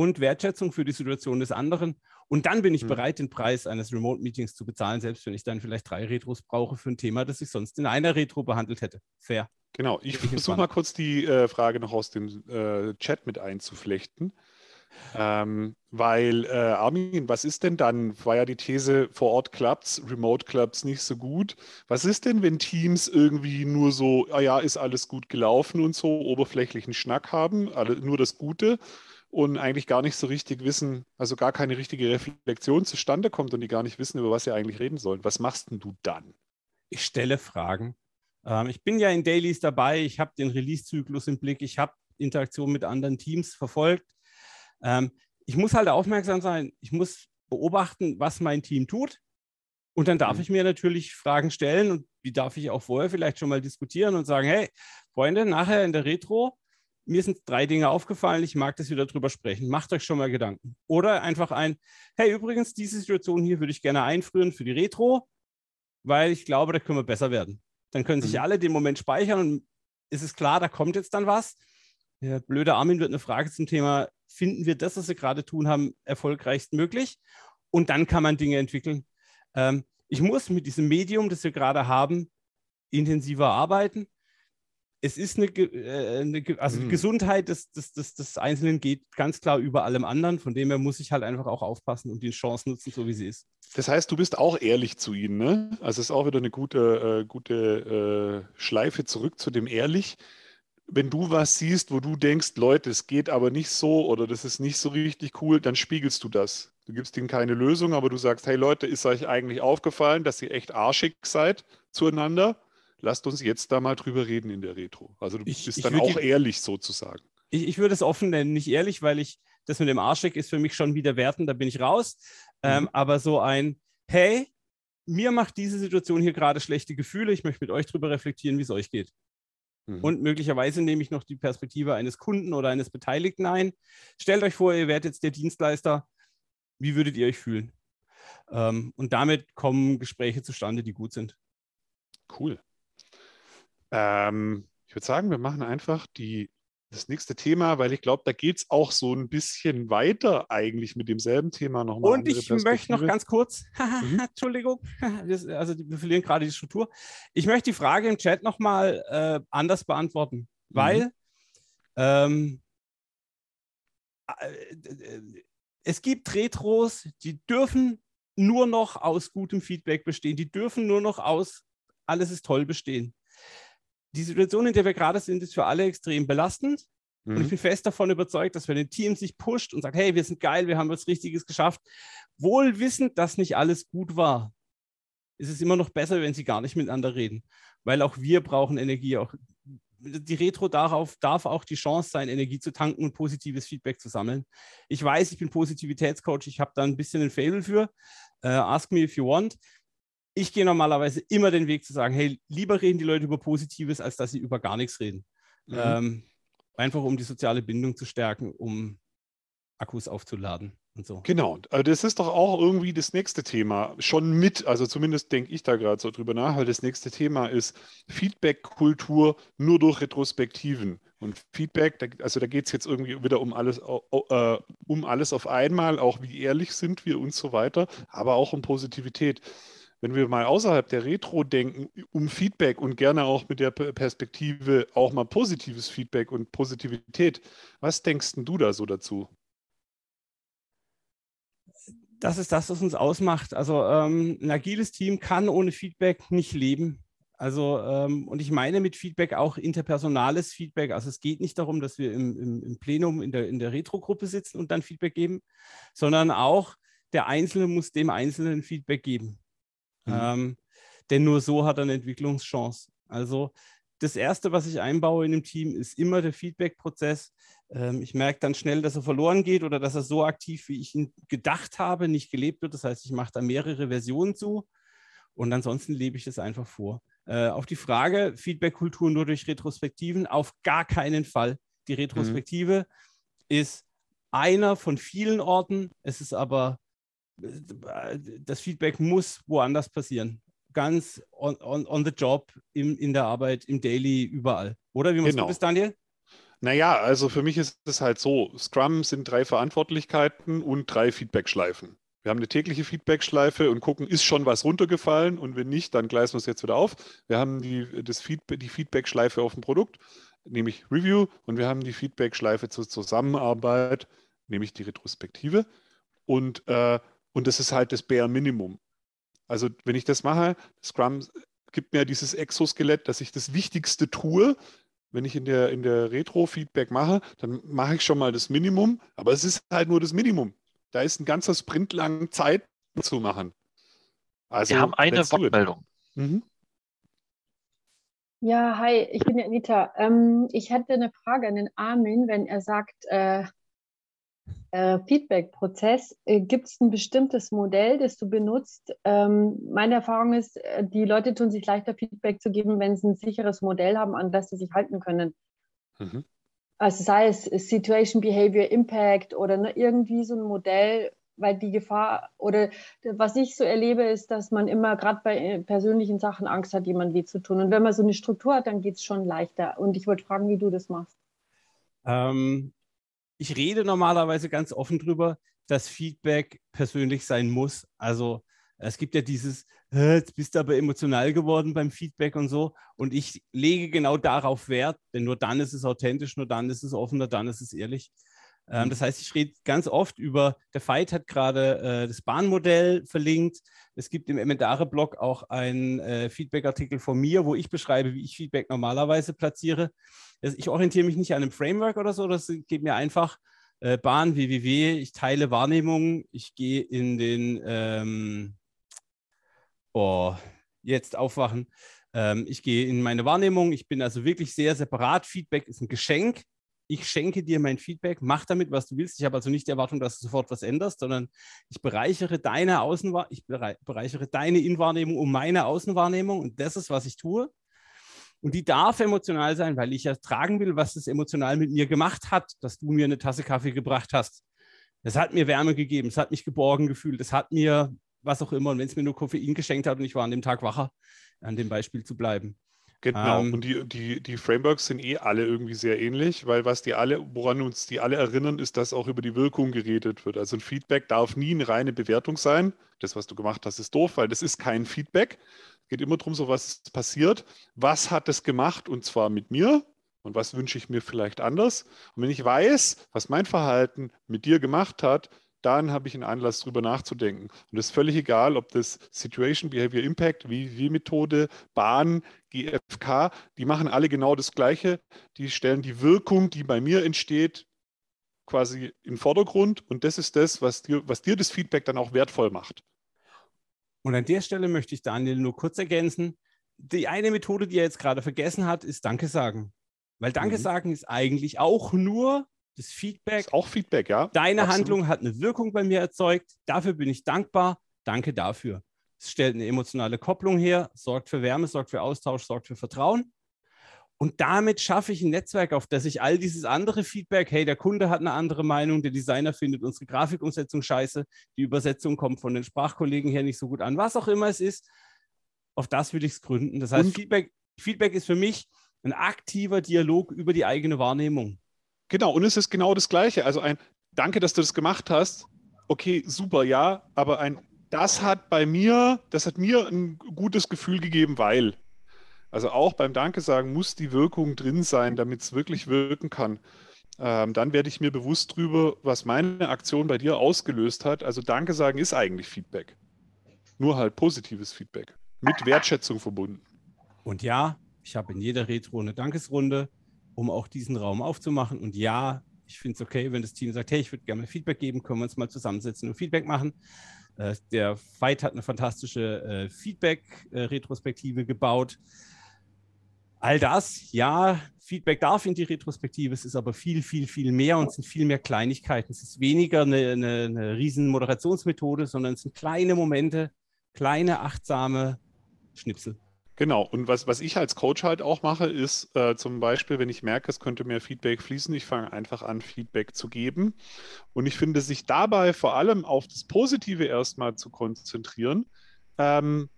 und Wertschätzung für die Situation des anderen. Und dann bin ich mhm. bereit, den Preis eines Remote-Meetings zu bezahlen, selbst wenn ich dann vielleicht drei Retros brauche für ein Thema, das ich sonst in einer Retro behandelt hätte. Fair. Genau, ich versuche mal kurz die äh, Frage noch aus dem äh, Chat mit einzuflechten. Ähm, weil, äh, Armin, was ist denn dann? War ja die These, vor Ort klappt's, remote klappt's nicht so gut. Was ist denn, wenn Teams irgendwie nur so, ah ja, ist alles gut gelaufen und so, oberflächlichen Schnack haben, alle, nur das Gute und eigentlich gar nicht so richtig wissen, also gar keine richtige Reflexion zustande kommt und die gar nicht wissen, über was sie eigentlich reden sollen. Was machst denn du dann? Ich stelle Fragen. Ähm, ich bin ja in Dailies dabei, ich habe den Release-Zyklus im Blick, ich habe Interaktion mit anderen Teams verfolgt. Ähm, ich muss halt aufmerksam sein, ich muss beobachten, was mein Team tut. Und dann darf mhm. ich mir natürlich Fragen stellen und die darf ich auch vorher vielleicht schon mal diskutieren und sagen, hey, Freunde, nachher in der Retro mir sind drei Dinge aufgefallen, ich mag das wieder drüber sprechen. Macht euch schon mal Gedanken. Oder einfach ein, hey, übrigens, diese Situation hier würde ich gerne einfrieren für die Retro, weil ich glaube, da können wir besser werden. Dann können sich mhm. alle den Moment speichern und ist es klar, da kommt jetzt dann was. Der blöde Armin wird eine Frage zum Thema, finden wir das, was wir gerade tun haben, erfolgreichst möglich? Und dann kann man Dinge entwickeln. Ähm, ich muss mit diesem Medium, das wir gerade haben, intensiver arbeiten es ist eine, äh, eine also mhm. die Gesundheit des, des, des, des Einzelnen geht ganz klar über allem anderen. Von dem her muss ich halt einfach auch aufpassen und die Chance nutzen, so wie sie ist. Das heißt, du bist auch ehrlich zu ihnen, ne? Also es ist auch wieder eine gute, äh, gute äh, Schleife zurück zu dem ehrlich. Wenn du was siehst, wo du denkst, Leute, es geht aber nicht so oder das ist nicht so richtig cool, dann spiegelst du das. Du gibst ihnen keine Lösung, aber du sagst, hey Leute, ist euch eigentlich aufgefallen, dass ihr echt arschig seid zueinander? Lasst uns jetzt da mal drüber reden in der Retro. Also du ich, bist ich dann auch die, ehrlich sozusagen. Ich, ich würde es offen nennen, nicht ehrlich, weil ich das mit dem Arschig ist für mich schon wieder wertend, da bin ich raus. Ähm, mhm. Ähm, aber so ein, hey, mir macht diese Situation hier gerade schlechte Gefühle, ich möchte mit euch drüber reflektieren, wie es euch geht. Mhm. Und möglicherweise nehme ich noch die Perspektive eines Kunden oder eines Beteiligten ein. Stellt euch vor, ihr werdet jetzt der Dienstleister. Wie würdet ihr euch fühlen? Ähm, und damit kommen Gespräche zustande, die gut sind. Cool. Ähm, ich würde sagen, wir machen einfach die, das nächste Thema, weil ich glaube, da geht es auch so ein bisschen weiter eigentlich mit demselben Thema nochmal. Und ich möchte noch ganz kurz, mhm. Entschuldigung, also wir verlieren gerade die Struktur. Ich möchte die Frage im Chat nochmal äh, anders beantworten, mhm. weil mhm. ähm, äh, es gibt Retros, die dürfen nur noch aus gutem Feedback bestehen, die dürfen nur noch aus alles ist toll bestehen die Situation, in der wir gerade sind, ist für alle extrem belastend. Mhm. Und ich mhm. bin fest davon überzeugt, dass wenn ein Team sich pusht und sagt, hey, wir sind geil, wir haben was Richtiges geschafft, wohl wissend, dass nicht alles gut war, ist es immer noch besser, wenn sie gar nicht miteinander reden. Weil auch wir brauchen Energie. Auch die Retro darauf darf auch die Chance sein, Energie zu tanken und positives Feedback zu sammeln. Ich weiß, ich bin Positivitätscoach, ich habe da ein bisschen ein Fable für. Uh, ask me if you want. Ich gehe normalerweise immer den Weg zu sagen, hey, lieber reden die Leute über Positives, als dass sie über gar nichts reden. Mhm. Ähm, einfach um die soziale Bindung zu stärken, um Akkus aufzuladen und so. Genau, also das ist doch auch irgendwie das nächste Thema. Schon mit, also zumindest denke ich da gerade so drüber nach, weil das nächste Thema ist Feedback-Kultur nur durch Retrospektiven. Und Feedback, also da geht es jetzt irgendwie wieder um alles, uh, um alles auf einmal, auch wie ehrlich sind wir und so weiter, aber auch um Positivität. Wenn wir mal außerhalb der Retro denken, um Feedback und gerne auch mit der Perspektive auch mal positives Feedback und Positivität, was denkst du da so dazu? das ist das, was uns ausmacht. Also ähm, ein agiles Team kann ohne Feedback nicht leben. Also, ähm, und ich meine mit Feedback auch interpersonales Feedback. Also es geht nicht darum, dass wir im, im, im Plenum in der, in der Retro-Gruppe sitzen und dann Feedback geben, sondern auch der Einzelne muss dem Einzelnen Feedback geben. Mhm. Ähm, denn nur so hat er eine Entwicklungschance. Also das Erste, was ich einbaue in dem Team, ist immer der Feedback-Prozess. Ähm, ich merke dann schnell, dass er verloren geht oder dass er so aktiv, wie ich ihn gedacht habe, nicht gelebt wird. Das heißt, ich mache da mehrere Versionen zu und ansonsten lebe ich das einfach vor. Äh, auf die Frage, Feedback-Kultur nur durch Retrospektiven, auf gar keinen Fall. Die Retrospektive mhm. ist einer von vielen Orten. Es ist aber, das Feedback muss woanders passieren ganz on, on, on the job, im, in der Arbeit, im Daily, überall. Oder wie machst genau. das, Daniel? Naja, also für mich ist es halt so, Scrum sind drei Verantwortlichkeiten und drei Feedback-Schleifen. Wir haben eine tägliche Feedback-Schleife und gucken, ist schon was runtergefallen und wenn nicht, dann gleisen wir es jetzt wieder auf. Wir haben die, das Feedback, die Feedback-Schleife auf dem Produkt, nämlich Review und wir haben die Feedback-Schleife zur Zusammenarbeit, nämlich die Retrospektive und, äh, und das ist halt das Bare Minimum. Also wenn ich das mache, Scrum gibt mir dieses Exoskelett, dass ich das Wichtigste tue. Wenn ich in der, in der Retro-Feedback mache, dann mache ich schon mal das Minimum, aber es ist halt nur das Minimum. Da ist ein ganzer Sprint lang Zeit zu machen. Also, Wir haben eine Wortmeldung. Mhm. Ja, hi, ich bin Anita. Ähm, ich hätte eine Frage an den Armin, wenn er sagt, äh, äh, Feedback-Prozess. Äh, Gibt es ein bestimmtes Modell, das du benutzt? Ähm, meine Erfahrung ist, äh, die Leute tun sich leichter, Feedback zu geben, wenn sie ein sicheres Modell haben, an das sie sich halten können. Mhm. Also sei es Situation, Behavior, Impact oder ne, irgendwie so ein Modell, weil die Gefahr oder was ich so erlebe, ist, dass man immer gerade bei äh, persönlichen Sachen Angst hat, jemand weh zu tun. Und wenn man so eine Struktur hat, dann geht es schon leichter. Und ich wollte fragen, wie du das machst. Ähm, ich rede normalerweise ganz offen drüber, dass Feedback persönlich sein muss. Also es gibt ja dieses, jetzt bist du aber emotional geworden beim Feedback und so. Und ich lege genau darauf Wert, denn nur dann ist es authentisch, nur dann ist es offen, nur dann ist es ehrlich. Ähm, mhm. das heißt, ich rede ganz oft über, der Fight hat gerade äh, das Bahnmodell verlinkt. Es gibt im Emendare-Blog auch einen äh, Feedback-Artikel von mir, wo ich beschreibe, wie ich Feedback normalerweise platziere ich orientiere mich nicht an einem Framework oder so, das geht mir einfach äh, Bahn, www, ich teile Wahrnehmungen, ich gehe in den, ähm, oh, jetzt aufwachen, ähm, ich gehe in meine Wahrnehmung, ich bin also wirklich sehr separat, Feedback ist ein Geschenk, ich schenke dir mein Feedback, mach damit, was du willst. Ich habe also nicht die Erwartung, dass du sofort was änderst, sondern ich bereichere deine Außenwahrnehmung, ich bereichere deine Innenwahrnehmung um meine Außenwahrnehmung und das ist, was ich tue. Und die darf emotional sein, weil ich ertragen will, was es emotional mit mir gemacht hat, dass du mir eine Tasse Kaffee gebracht hast. Es hat mir Wärme gegeben, es hat mich geborgen gefühlt, es hat mir was auch immer. Und wenn es mir nur Koffein geschenkt hat und ich war an dem Tag wacher, an dem Beispiel zu bleiben. Genau, ähm, und die, die, die Frameworks sind eh alle irgendwie sehr ähnlich, weil was die alle, woran uns die alle erinnern, ist, dass auch über die Wirkung geredet wird. Also ein Feedback darf nie eine reine Bewertung sein. Das, was du gemacht hast, ist doof, weil das ist kein Feedback, geht immer darum, so was passiert. Was hat es gemacht und zwar mit mir und was wünsche ich mir vielleicht anders? Und wenn ich weiß, was mein Verhalten mit dir gemacht hat, dann habe ich einen Anlass, darüber nachzudenken. Und es ist völlig egal, ob das Situation Behavior Impact, WW-Methode, Bahn, GFK, die machen alle genau das Gleiche. Die stellen die Wirkung, die bei mir entsteht, quasi in den Vordergrund. Und das ist das, was dir, was dir das Feedback dann auch wertvoll macht. Und an der Stelle möchte ich Daniel nur kurz ergänzen. Die eine Methode, die er jetzt gerade vergessen hat, ist Danke sagen. Weil Danke mhm. sagen ist eigentlich auch nur das Feedback. Ist auch Feedback, ja. Deine Absolut. Handlung hat eine Wirkung bei mir erzeugt. Dafür bin ich dankbar. Danke dafür. Es stellt eine emotionale Kopplung her, sorgt für Wärme, sorgt für Austausch, sorgt für Vertrauen. Und damit schaffe ich ein Netzwerk, auf das ich all dieses andere Feedback, hey, der Kunde hat eine andere Meinung, der Designer findet unsere Grafikumsetzung scheiße, die Übersetzung kommt von den Sprachkollegen her nicht so gut an, was auch immer es ist, auf das will ich es gründen. Das heißt, Feedback, Feedback ist für mich ein aktiver Dialog über die eigene Wahrnehmung. Genau, und es ist genau das Gleiche. Also ein Danke, dass du das gemacht hast. Okay, super, ja, aber ein das hat bei mir, das hat mir ein gutes Gefühl gegeben, weil. Also auch beim Danke sagen muss die Wirkung drin sein, damit es wirklich wirken kann. Ähm, dann werde ich mir bewusst drüber, was meine Aktion bei dir ausgelöst hat. Also Danke sagen ist eigentlich Feedback. Nur halt positives Feedback. Mit Wertschätzung verbunden. Und ja, ich habe in jeder Retro eine Dankesrunde, um auch diesen Raum aufzumachen. Und ja, ich finde es okay, wenn das Team sagt, hey, ich würde gerne Feedback geben, können wir uns mal zusammensetzen und Feedback machen. Äh, der Fight hat eine fantastische äh, Feedback-Retrospektive gebaut. All das, ja, Feedback darf in die Retrospektive, es ist aber viel, viel, viel mehr und es sind viel mehr Kleinigkeiten. Es ist weniger eine, eine, eine riesen Moderationsmethode, sondern es sind kleine Momente, kleine, achtsame Schnipsel. Genau, und was, was ich als Coach halt auch mache, ist äh, zum Beispiel, wenn ich merke, es könnte mehr Feedback fließen, ich fange einfach an, Feedback zu geben. Und ich finde, sich dabei vor allem auf das Positive erstmal zu konzentrieren, ähm,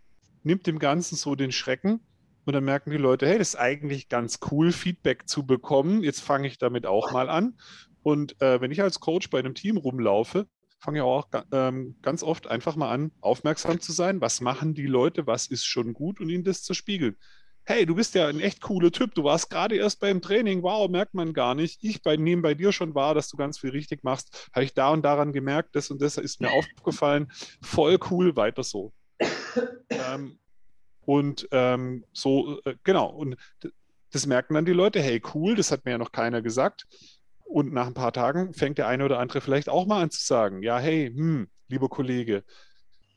nimmt dem Ganzen so den Schrecken. Und dann merken die Leute, hey, das ist eigentlich ganz cool, Feedback zu bekommen. Jetzt fange ich damit auch mal an. Und äh, wenn ich als Coach bei einem Team rumlaufe, fange ja auch ähm, ganz oft einfach mal an, aufmerksam zu sein. Was machen die Leute? Was ist schon gut? Und ihnen das zu spiegeln. Hey, du bist ja ein echt cooler Typ. Du warst gerade erst beim Training. Wow, merkt man gar nicht. Ich bei, nehme bei dir schon wahr, dass du ganz viel richtig machst. Habe ich da und daran gemerkt, das und das ist mir aufgefallen. Voll cool, weiter so. ähm, und ähm, so, äh, genau. Und das merken dann die Leute. Hey, cool, das hat mir ja noch keiner gesagt. Und nach ein paar Tagen fängt der eine oder andere vielleicht auch mal an zu sagen, ja, hey, hm, lieber Kollege,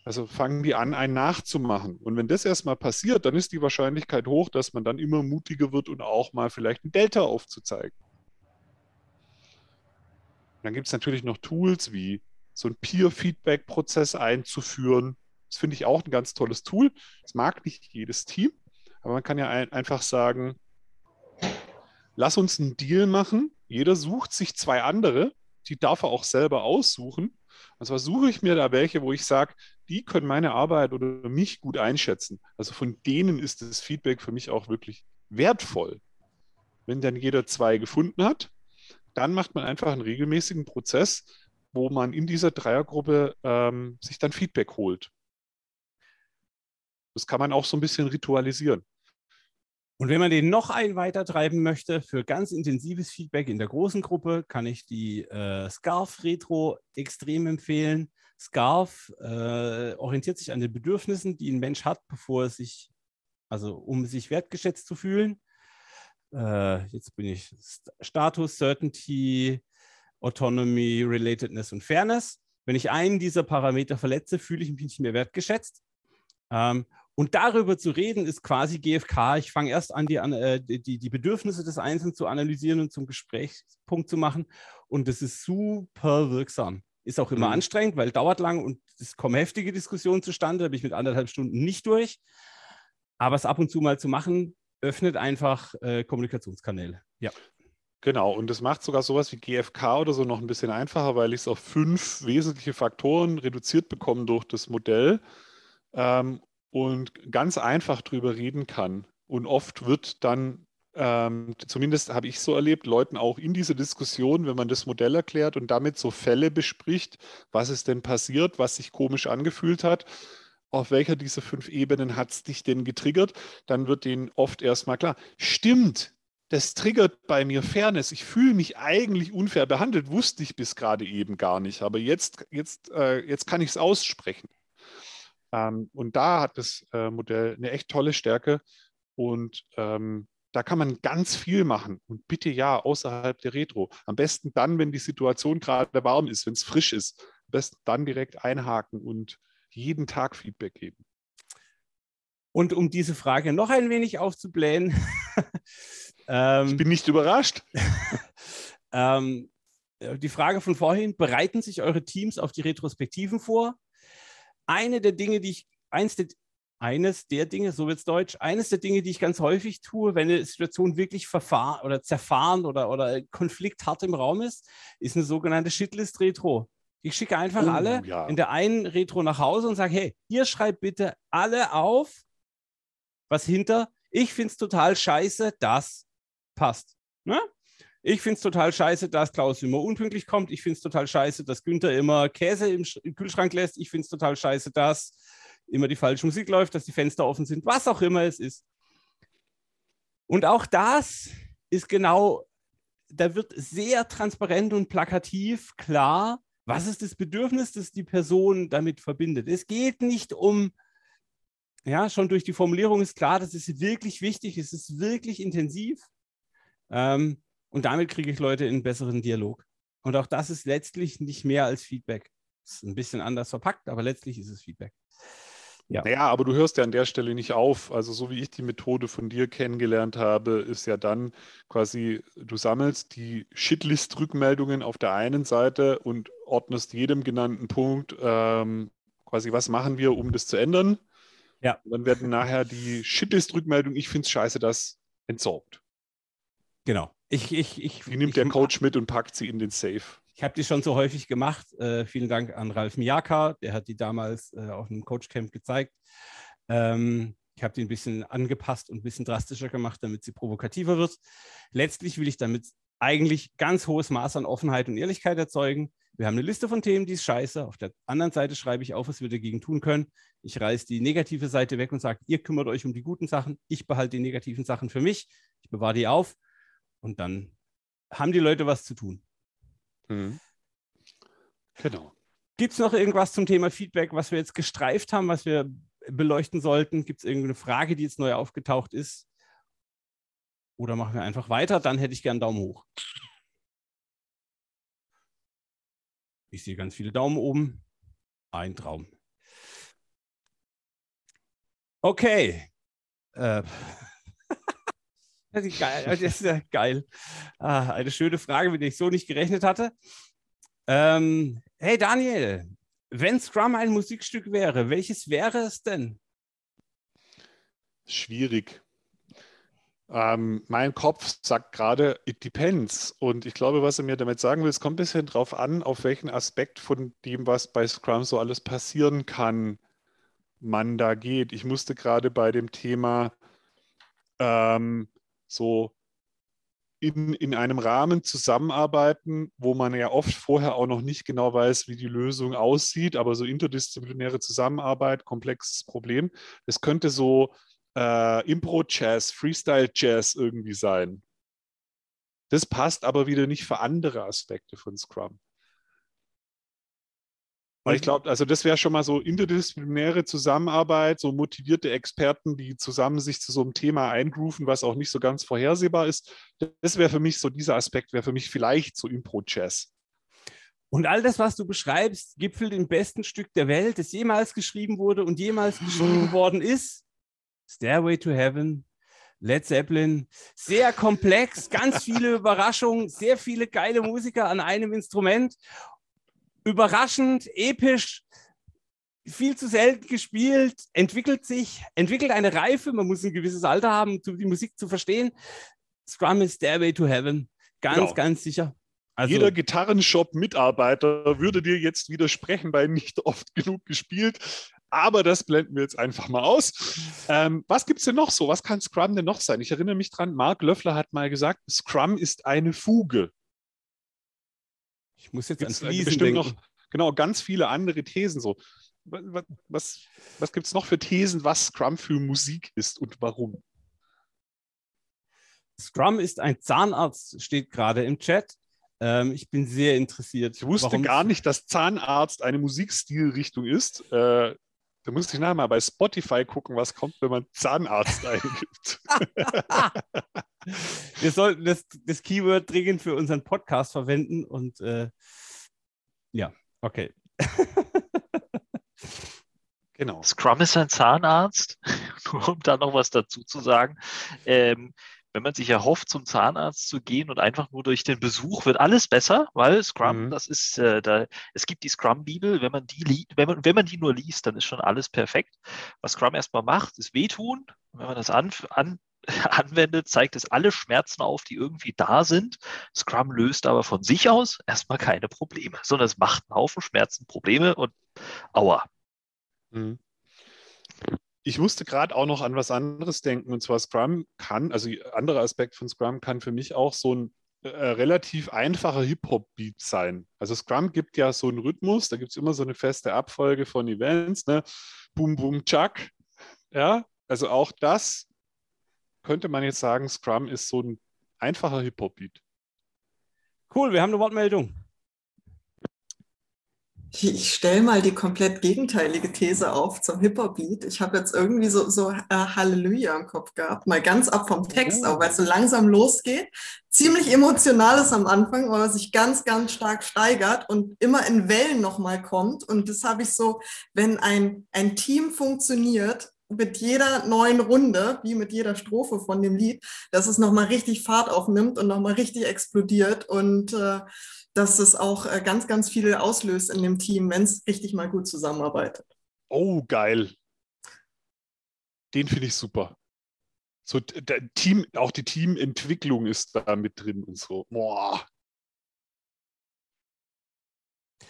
also fangen die an, einen nachzumachen. Und wenn das erstmal passiert, dann ist die Wahrscheinlichkeit hoch, dass man dann immer mutiger wird und auch mal vielleicht ein Delta aufzuzeigen. dann gibt es natürlich noch Tools wie so ein Peer-Feedback-Prozess einzuführen. Das finde ich auch ein ganz tolles Tool. Das mag nicht jedes Team, aber man kann ja ein, einfach sagen, lass uns einen Deal machen. Jeder sucht sich zwei andere, die darf er auch selber aussuchen. Und zwar suche ich mir da welche, wo ich sage, die können meine Arbeit oder mich gut einschätzen. Also von denen ist das Feedback für mich auch wirklich wertvoll. Wenn dann jeder zwei gefunden hat, dann macht man einfach einen regelmäßigen Prozess, wo man in dieser Dreiergruppe ähm, sich dann Feedback holt. Das kann man auch so ein bisschen ritualisieren. Und wenn man den noch ein weiter treiben möchte, für ganz intensives Feedback in der großen Gruppe, kann ich die äh, Scarf Retro extrem empfehlen. Scarf äh, orientiert sich an den Bedürfnissen, die ein Mensch hat, bevor er sich, also um sich wertgeschätzt zu fühlen. Äh, jetzt bin ich Status, Certainty, Autonomy, Relatedness und Fairness. Wenn ich einen dieser Parameter verletze, fühle ich mich nicht mehr wertgeschätzt. Ähm, und darüber zu reden, ist quasi GFK. Ich fange erst an, die, äh, die, die Bedürfnisse des Einzelnen zu analysieren und zum Gesprächspunkt zu machen. Und das ist super wirksam. Ist auch immer mhm. anstrengend, weil dauert lang und es kommen heftige Diskussionen zustande. Da bin ich mit anderthalb Stunden nicht durch. Aber es ab und zu mal zu machen, öffnet einfach äh, Kommunikationskanäle. Ja. Genau, und das macht sogar sowas wie GFK oder so noch ein bisschen einfacher, weil ich es auf fünf wesentliche Faktoren reduziert bekomme durch das Modell. Ähm, und ganz einfach drüber reden kann. Und oft wird dann, ähm, zumindest habe ich so erlebt, Leuten auch in dieser Diskussion, wenn man das Modell erklärt und damit so Fälle bespricht, was ist denn passiert, was sich komisch angefühlt hat, auf welcher dieser fünf Ebenen hat es dich denn getriggert, dann wird denen oft erstmal klar, stimmt, das triggert bei mir Fairness. Ich fühle mich eigentlich unfair behandelt, wusste ich bis gerade eben gar nicht. Aber jetzt, jetzt, äh, jetzt kann ich es aussprechen. Ähm, und da hat das äh, Modell eine echt tolle Stärke und ähm, da kann man ganz viel machen und bitte ja außerhalb der Retro. Am besten dann, wenn die Situation gerade warm ist, wenn es frisch ist. Am besten dann direkt einhaken und jeden Tag Feedback geben. Und um diese Frage noch ein wenig aufzublähen, Ähm, ich bin nicht überrascht. ähm, die Frage von vorhin, bereiten sich eure Teams auf die Retrospektiven vor? Eine der Dinge, die ich, eins der, eines der Dinge, so wird es deutsch, eines der Dinge, die ich ganz häufig tue, wenn eine Situation wirklich verfahren oder zerfahren oder, oder Konflikt hart im Raum ist, ist eine sogenannte Shitlist-Retro. Ich schicke einfach oh, alle ja. in der einen Retro nach Hause und sage, hey, ihr schreibt bitte alle auf, was hinter, ich finde es total scheiße, das passt. Ne? Ich finde es total scheiße, dass Klaus immer unpünktlich kommt. Ich finde es total scheiße, dass Günther immer Käse im, im Kühlschrank lässt. Ich finde es total scheiße, dass immer die falsche Musik läuft, dass die Fenster offen sind, was auch immer es ist. Und auch das ist genau, da wird sehr transparent und plakativ klar, was ist das Bedürfnis, das die Person damit verbindet. Es geht nicht um, ja, schon durch die Formulierung ist klar, das ist wirklich wichtig, es ist wirklich intensiv. Ähm, und damit kriege ich Leute in einen besseren Dialog. Und auch das ist letztlich nicht mehr als Feedback. Ist ein bisschen anders verpackt, aber letztlich ist es Feedback. Ja. Naja, aber du hörst ja an der Stelle nicht auf. Also so wie ich die Methode von dir kennengelernt habe, ist ja dann quasi, du sammelst die Shitlist-Rückmeldungen auf der einen Seite und ordnest jedem genannten Punkt ähm, quasi, was machen wir, um das zu ändern. Ja. Und dann werden nachher die Shitlist-Rückmeldungen, ich finde es scheiße, das entsorgt. Genau. Ich, ich, ich, die nimmt ich, der Coach mit und packt sie in den Safe. Ich habe die schon so häufig gemacht. Äh, vielen Dank an Ralf Miyaka, der hat die damals äh, auf einem Coachcamp gezeigt. Ähm, ich habe die ein bisschen angepasst und ein bisschen drastischer gemacht, damit sie provokativer wird. Letztlich will ich damit eigentlich ganz hohes Maß an Offenheit und Ehrlichkeit erzeugen. Wir haben eine Liste von Themen, die ist scheiße. Auf der anderen Seite schreibe ich auf, was wir dagegen tun können. Ich reiße die negative Seite weg und sage, ihr kümmert euch um die guten Sachen. Ich behalte die negativen Sachen für mich. Ich bewahre die auf. Und dann haben die Leute was zu tun. Mhm. Genau. Gibt es noch irgendwas zum Thema Feedback, was wir jetzt gestreift haben, was wir beleuchten sollten? Gibt es irgendeine Frage, die jetzt neu aufgetaucht ist? Oder machen wir einfach weiter? Dann hätte ich gern Daumen hoch. Ich sehe ganz viele Daumen oben. Ein Traum. Okay. Äh. Das ist geil. Das ist ja geil. Ah, eine schöne Frage, mit der ich so nicht gerechnet hatte. Ähm, hey Daniel, wenn Scrum ein Musikstück wäre, welches wäre es denn? Schwierig. Ähm, mein Kopf sagt gerade, it depends. Und ich glaube, was er mir damit sagen will, es kommt ein bisschen drauf an, auf welchen Aspekt von dem, was bei Scrum so alles passieren kann, man da geht. Ich musste gerade bei dem Thema ähm, so in, in einem Rahmen zusammenarbeiten, wo man ja oft vorher auch noch nicht genau weiß, wie die Lösung aussieht, aber so interdisziplinäre Zusammenarbeit, komplexes Problem. Das könnte so äh, Impro-Jazz, Freestyle-Jazz irgendwie sein. Das passt aber wieder nicht für andere Aspekte von Scrum. Weil ich glaube, also das wäre schon mal so interdisziplinäre Zusammenarbeit, so motivierte Experten, die zusammen sich zu so einem Thema eingrooven, was auch nicht so ganz vorhersehbar ist. Das wäre für mich so, dieser Aspekt wäre für mich vielleicht so Impro-Jazz. Und all das, was du beschreibst, gipfelt im besten Stück der Welt, das jemals geschrieben wurde und jemals geschrieben worden ist. Stairway to Heaven, Led Zeppelin. Sehr komplex, ganz viele Überraschungen, sehr viele geile Musiker an einem Instrument überraschend, episch, viel zu selten gespielt, entwickelt sich, entwickelt eine Reife. Man muss ein gewisses Alter haben, um die Musik zu verstehen. Scrum is Stairway to Heaven. Ganz, genau. ganz sicher. Also, Jeder Gitarrenshop-Mitarbeiter würde dir jetzt widersprechen, weil nicht oft genug gespielt. Aber das blenden wir jetzt einfach mal aus. Ähm, was gibt es denn noch so? Was kann Scrum denn noch sein? Ich erinnere mich dran, Mark Löffler hat mal gesagt, Scrum ist eine Fuge. Ich muss jetzt Gibt's an Fliesen bestimmt denken. noch genau ganz viele andere Thesen so. Was, was, was gibt es noch für Thesen, was Scrum für Musik ist und warum? Scrum ist ein Zahnarzt, steht gerade im Chat. Ähm, ich bin sehr interessiert. Ich wusste gar nicht, dass Zahnarzt eine Musikstilrichtung ist. Äh, da muss ich nachher mal bei Spotify gucken, was kommt, wenn man Zahnarzt eingibt. Wir sollten das, das, Keyword dringend für unseren Podcast verwenden und äh, ja, okay. genau. Scrum ist ein Zahnarzt, nur um da noch was dazu zu sagen. Ähm, wenn man sich erhofft, zum Zahnarzt zu gehen und einfach nur durch den Besuch wird alles besser, weil Scrum, mhm. das ist, äh, da, es gibt die Scrum-Bibel, wenn man die wenn man, wenn man die nur liest, dann ist schon alles perfekt. Was Scrum erstmal macht, ist wehtun. Wenn man das an, an, anwendet, zeigt es alle Schmerzen auf, die irgendwie da sind. Scrum löst aber von sich aus erstmal keine Probleme, sondern es macht einen Haufen Schmerzen, Probleme und aua. Mhm. Ich musste gerade auch noch an was anderes denken, und zwar Scrum kann, also anderer Aspekt von Scrum kann für mich auch so ein äh, relativ einfacher Hip-Hop-Beat sein. Also Scrum gibt ja so einen Rhythmus, da gibt es immer so eine feste Abfolge von Events, ne? Boom, boom, chuck. Ja, also auch das könnte man jetzt sagen, Scrum ist so ein einfacher Hip-Hop-Beat. Cool, wir haben eine Wortmeldung. Ich stelle mal die komplett gegenteilige These auf zum Hip-Hop-Beat. Ich habe jetzt irgendwie so, so äh, Halleluja im Kopf gehabt, mal ganz ab vom Text, auch weil es so langsam losgeht. Ziemlich emotional ist am Anfang, aber sich ganz, ganz stark steigert und immer in Wellen nochmal kommt. Und das habe ich so, wenn ein, ein Team funktioniert, mit jeder neuen Runde, wie mit jeder Strophe von dem Lied, dass es nochmal richtig Fahrt aufnimmt und nochmal richtig explodiert und äh, dass es auch äh, ganz, ganz viel auslöst in dem Team, wenn es richtig mal gut zusammenarbeitet. Oh, geil. Den finde ich super. So, Team, auch die Teamentwicklung ist da mit drin und so. Boah,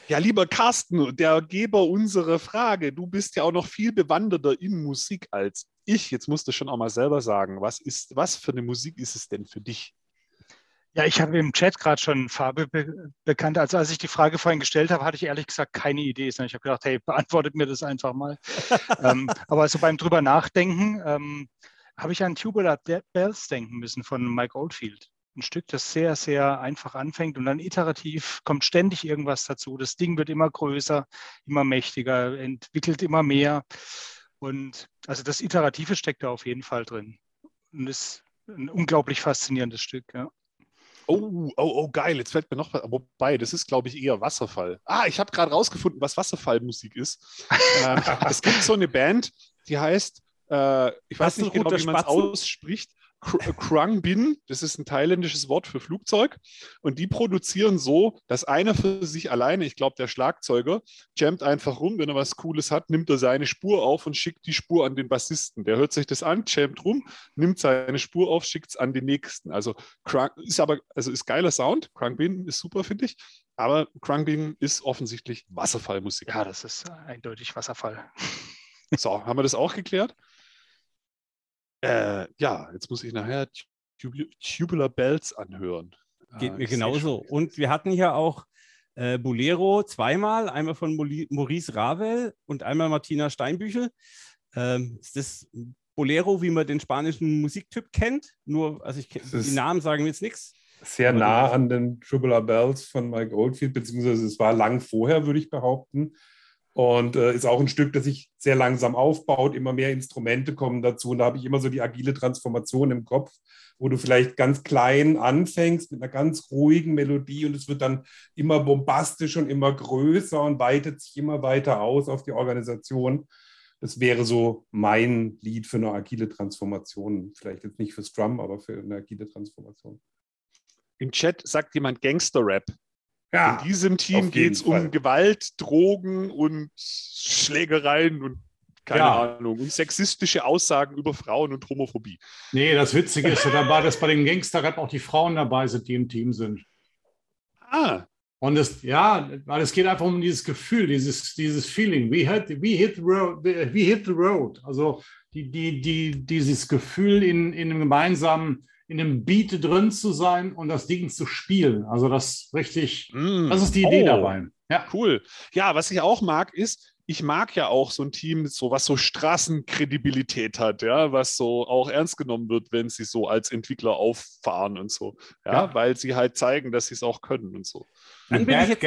ja, lieber Carsten, der Geber unserer Frage, du bist ja auch noch viel bewanderter in Musik als ich. Jetzt musst du schon auch mal selber sagen, was, ist, was für eine Musik ist es denn für dich? Ja, ich habe im Chat gerade schon Farbe be bekannt. Also als ich die Frage vorhin gestellt habe, hatte ich ehrlich gesagt keine Idee. Ich habe gedacht, hey, beantwortet mir das einfach mal. ähm, aber so beim drüber nachdenken ähm, habe ich an Tubular Bells denken müssen von Mike Oldfield ein Stück, das sehr, sehr einfach anfängt und dann iterativ kommt ständig irgendwas dazu. Das Ding wird immer größer, immer mächtiger, entwickelt immer mehr. Und also das Iterative steckt da auf jeden Fall drin. Und ist ein unglaublich faszinierendes Stück, ja. Oh, oh, oh, geil. Jetzt fällt mir noch was. Wobei, das ist, glaube ich, eher Wasserfall. Ah, ich habe gerade rausgefunden, was Wasserfallmusik ist. äh, es gibt so eine Band, die heißt, äh, ich weiß nicht genau, wie man es ausspricht. Krungbin, das ist ein thailändisches Wort für Flugzeug. Und die produzieren so, dass einer für sich alleine, ich glaube der Schlagzeuger, jammt einfach rum, wenn er was Cooles hat, nimmt er seine Spur auf und schickt die Spur an den Bassisten. Der hört sich das an, jammt rum, nimmt seine Spur auf, schickt es an den nächsten. Also Krung, ist aber, also ist geiler Sound. Krungbin ist super, finde ich. Aber Krungbin ist offensichtlich Wasserfallmusik. Ja, das ist eindeutig Wasserfall. So, haben wir das auch geklärt? Äh, ja, jetzt muss ich nachher Tubular Bells anhören. Geht ah, mir genauso. Und wir hatten hier auch äh, Bolero zweimal, einmal von Maurice Ravel und einmal Martina Steinbüchel. Ähm, ist das Bolero, wie man den spanischen Musiktyp kennt? Nur, also ich die Namen sagen mir jetzt nichts. Sehr nah an den Tubular Bells von Mike Oldfield, beziehungsweise es war lang vorher, würde ich behaupten. Und äh, ist auch ein Stück, das sich sehr langsam aufbaut, immer mehr Instrumente kommen dazu. Und da habe ich immer so die agile Transformation im Kopf, wo du vielleicht ganz klein anfängst mit einer ganz ruhigen Melodie und es wird dann immer bombastisch und immer größer und weitet sich immer weiter aus auf die Organisation. Das wäre so mein Lied für eine agile Transformation. Vielleicht jetzt nicht für Scrum, aber für eine agile Transformation. Im Chat sagt jemand Gangster-Rap. Ja, in diesem Team geht es um Gewalt, Drogen und Schlägereien und keine ja. Ahnung, und sexistische Aussagen über Frauen und Homophobie. Nee, das Witzige ist dabei, dass bei den Gangsterrap auch die Frauen dabei sind, die im Team sind. Ah. Und es, ja, weil es geht einfach um dieses Gefühl, dieses, dieses Feeling. We hit, we hit the road, we hit the road. Also die, die, die, dieses Gefühl in, in einem gemeinsamen in dem Beat drin zu sein und das Ding zu spielen. Also das richtig, mm. das ist die Idee oh, dabei. Ja. Cool. Ja, was ich auch mag, ist, ich mag ja auch so ein Team, so was so Straßenkredibilität hat, ja, was so auch ernst genommen wird, wenn sie so als Entwickler auffahren und so, ja, ja. weil sie halt zeigen, dass sie es auch können und so. Dann bin, ich jetzt,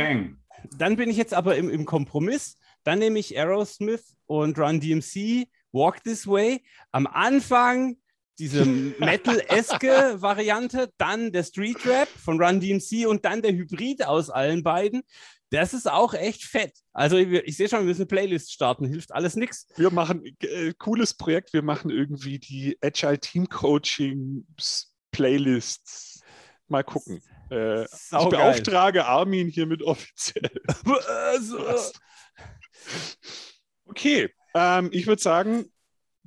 dann bin ich jetzt aber im, im Kompromiss. Dann nehme ich Aerosmith und Run DMC, Walk This Way. Am Anfang diese Metal-eske Variante, dann der Street Rap von Run DMC und dann der Hybrid aus allen beiden. Das ist auch echt fett. Also ich, ich sehe schon, wir müssen eine Playlist starten, hilft alles nichts. Wir machen äh, cooles Projekt, wir machen irgendwie die Agile Team Coaching Playlists. Mal gucken. Äh, ich beauftrage Armin hiermit offiziell. Also, Okay, ähm, ich würde sagen,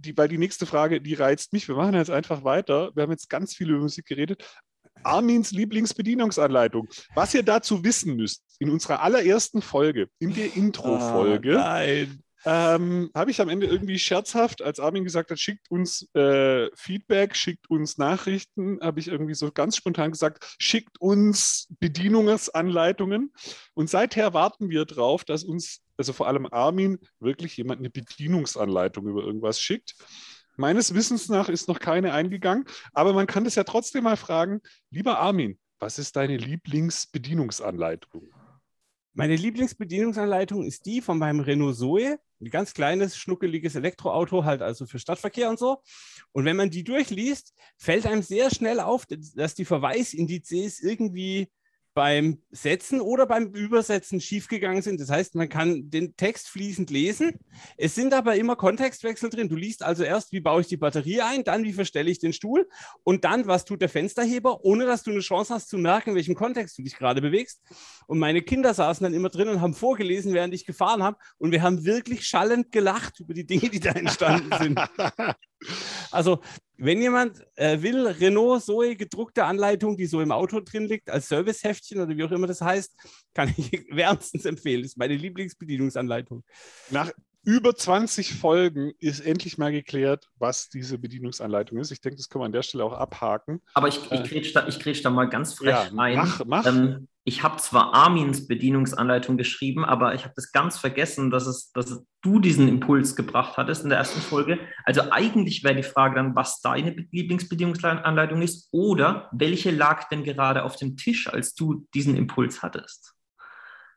die, weil die nächste Frage, die reizt mich. Wir machen jetzt einfach weiter. Wir haben jetzt ganz viel über Musik geredet. Armins Lieblingsbedienungsanleitung. Was ihr dazu wissen müsst, in unserer allerersten Folge, in der Intro-Folge, Ah, nein. ähm, habe ich am Ende irgendwie scherzhaft, als Armin gesagt hat, schickt uns äh, Feedback, schickt uns Nachrichten, habe ich irgendwie so ganz spontan gesagt, schickt uns Bedienungsanleitungen. Und seither warten wir drauf, dass uns, also vor allem Armin, wirklich jemand eine Bedienungsanleitung über irgendwas schickt. Meines Wissens nach ist noch keine eingegangen, aber man kann das ja trotzdem mal fragen, lieber Armin, was ist deine Lieblingsbedienungsanleitung? Meine Lieblingsbedienungsanleitung ist die von meinem Renault Zoe. Ein ganz kleines, schnuckeliges Elektroauto, halt also für Stadtverkehr und so. Und wenn man die durchliest, fällt einem sehr schnell auf, dass die Verweisindizes irgendwie beim Setzen oder beim Übersetzen schiefgegangen sind. Das heißt, man kann den Text fließend lesen. Es sind aber immer Kontextwechsel drin. Du liest also erst, wie baue ich die Batterie ein, dann, wie verstelle ich den Stuhl und dann, was tut der Fensterheber, ohne dass du eine Chance hast zu merken, in welchem Kontext du dich gerade bewegst. Und meine Kinder saßen dann immer drin und haben vorgelesen, während ich gefahren habe. Und wir haben wirklich schallend gelacht über die Dinge, die da entstanden sind. Also, wenn jemand äh, will, Renault Zoe gedruckte Anleitung, die so im Auto drin liegt, als Serviceheftchen oder wie auch immer das heißt, kann ich wärmstens empfehlen. Das ist meine Lieblingsbedienungsanleitung. Nach über 20 Folgen ist endlich mal geklärt, was diese Bedienungsanleitung ist. Ich denke, das können wir an der Stelle auch abhaken. Aber ich, ich grätsch da, ich grätsch da mal ganz frech Ja, rein. mach, mach. Ähm, ich habe zwar Armins Bedienungsanleitung geschrieben, aber ich habe das ganz vergessen, dass, es, dass du diesen Impuls gebracht hattest in der ersten Folge. Also eigentlich wäre die Frage dann, was deine Be- Lieblingsbedienungsanleitung ist oder welche lag denn gerade auf dem Tisch, als du diesen Impuls hattest?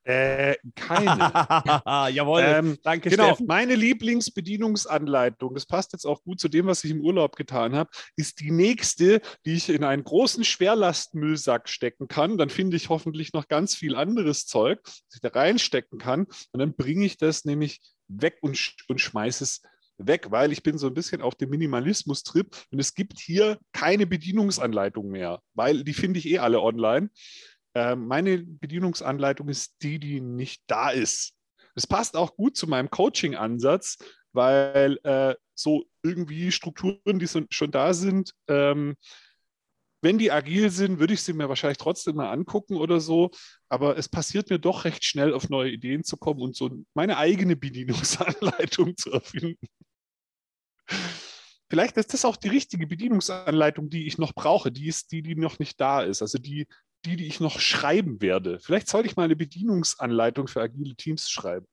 Äh, keine. Jawohl, Ähm, danke genau, Steffen. meine Lieblingsbedienungsanleitung, das passt jetzt auch gut zu dem, was ich im Urlaub getan habe, ist die nächste, die ich in einen großen Schwerlastmüllsack stecken kann. Dann finde ich hoffentlich noch ganz viel anderes Zeug, das ich da reinstecken kann. Und dann bringe ich das nämlich weg und, und schmeiße es weg, weil ich bin so ein bisschen auf dem Minimalismus-Trip und es gibt hier keine Bedienungsanleitung mehr, weil die finde ich eh alle online. Ähm, meine Bedienungsanleitung ist die, die nicht da ist. Das passt auch gut zu meinem Coaching-Ansatz, weil äh, so irgendwie Strukturen, die so, schon da sind, ähm, wenn die agil sind, würde ich sie mir wahrscheinlich trotzdem mal angucken oder so. Aber es passiert mir doch recht schnell, auf neue Ideen zu kommen und so meine eigene Bedienungsanleitung zu erfinden. Vielleicht ist das auch die richtige Bedienungsanleitung, die ich noch brauche. Die ist die, die noch nicht da ist. Also die, die, die ich noch schreiben werde. Vielleicht sollte ich mal eine Bedienungsanleitung für agile Teams schreiben.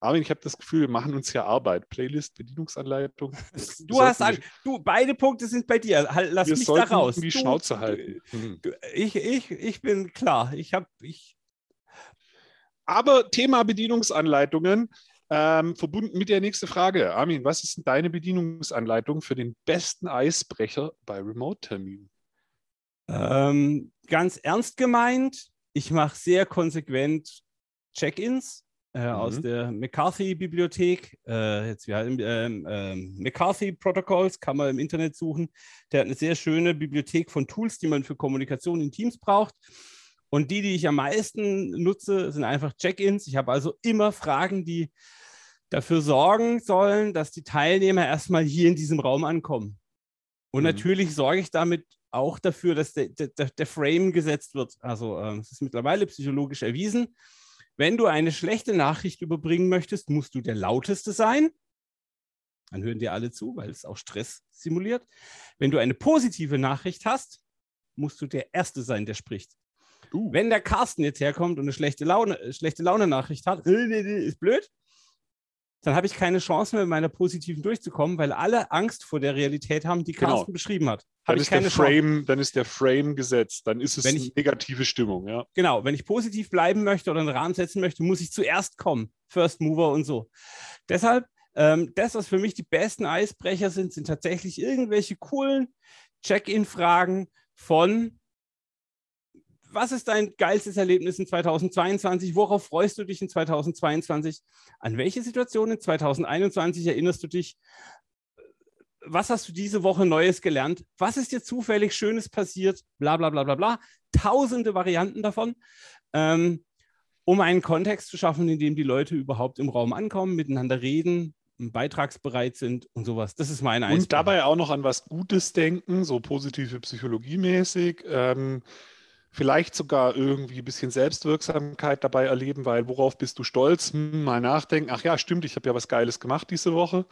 Armin, ich habe das Gefühl, wir machen uns hier Arbeit. Playlist, Bedienungsanleitung. Du hast an, du, beide Punkte sind bei dir. Lass wir mich da raus. die Du- Schnauze halten. Hm. Du, ich, ich, ich bin klar. Ich habe, ich, Aber Thema Bedienungsanleitungen, ähm, verbunden mit der nächsten Frage. Armin, was ist denn deine Bedienungsanleitung für den besten Eisbrecher bei Remote-Terminen? Ähm, ganz ernst gemeint, ich mache sehr konsequent Check-ins äh, aus Mhm. der McCarthy-Bibliothek. Äh, jetzt wir haben ähm, ähm, McCarthy Protocols, kann man im Internet suchen. Der hat eine sehr schöne Bibliothek von Tools, die man für Kommunikation in Teams braucht. Und die, die ich am meisten nutze, sind einfach Check-ins. Ich habe also immer Fragen, die dafür sorgen sollen, dass die Teilnehmer erstmal hier in diesem Raum ankommen. Und Mhm. natürlich sorge ich damit auch dafür, dass der, der, der Frame gesetzt wird. Also ähm, es ist mittlerweile psychologisch erwiesen. Wenn du eine schlechte Nachricht überbringen möchtest, musst du der lauteste sein. Dann hören dir alle zu, weil es auch Stress simuliert. Wenn du eine positive Nachricht hast, musst du der Erste sein, der spricht. Uh. Wenn der Carsten jetzt herkommt und eine schlechte Laune, äh, schlechte Laune-Nachricht hat, äh, ist blöd, dann habe ich keine Chance mehr, mit meiner positiven durchzukommen, weil alle Angst vor der Realität haben, die Genau. Carsten beschrieben hat. Dann ist, der Chance. Frame, dann ist der Frame gesetzt, dann ist es Wenn eine ich- negative Stimmung. Ja. Genau, wenn ich positiv bleiben möchte oder einen Rahmen setzen möchte, muss ich zuerst kommen. First Mover und so. Deshalb, ähm, das, was für mich die besten Eisbrecher sind, sind tatsächlich irgendwelche coolen Check-in-Fragen von was ist dein geilstes Erlebnis in 2022? Worauf freust du dich in 2022? An welche Situation in 2021 erinnerst du dich? was hast du diese Woche Neues gelernt? Was ist dir zufällig Schönes passiert? Bla bla bla bla bla. Tausende Varianten davon, ähm, um einen Kontext zu schaffen, in dem die Leute überhaupt im Raum ankommen, miteinander reden, beitragsbereit sind und sowas. Das ist mein Und dabei auch noch an was Gutes denken, so positive Psychologie mäßig. Ähm, vielleicht sogar irgendwie ein bisschen Selbstwirksamkeit dabei erleben, weil worauf bist du stolz? Hm, mal nachdenken. Ach ja, stimmt, ich habe ja was Geiles gemacht diese Woche.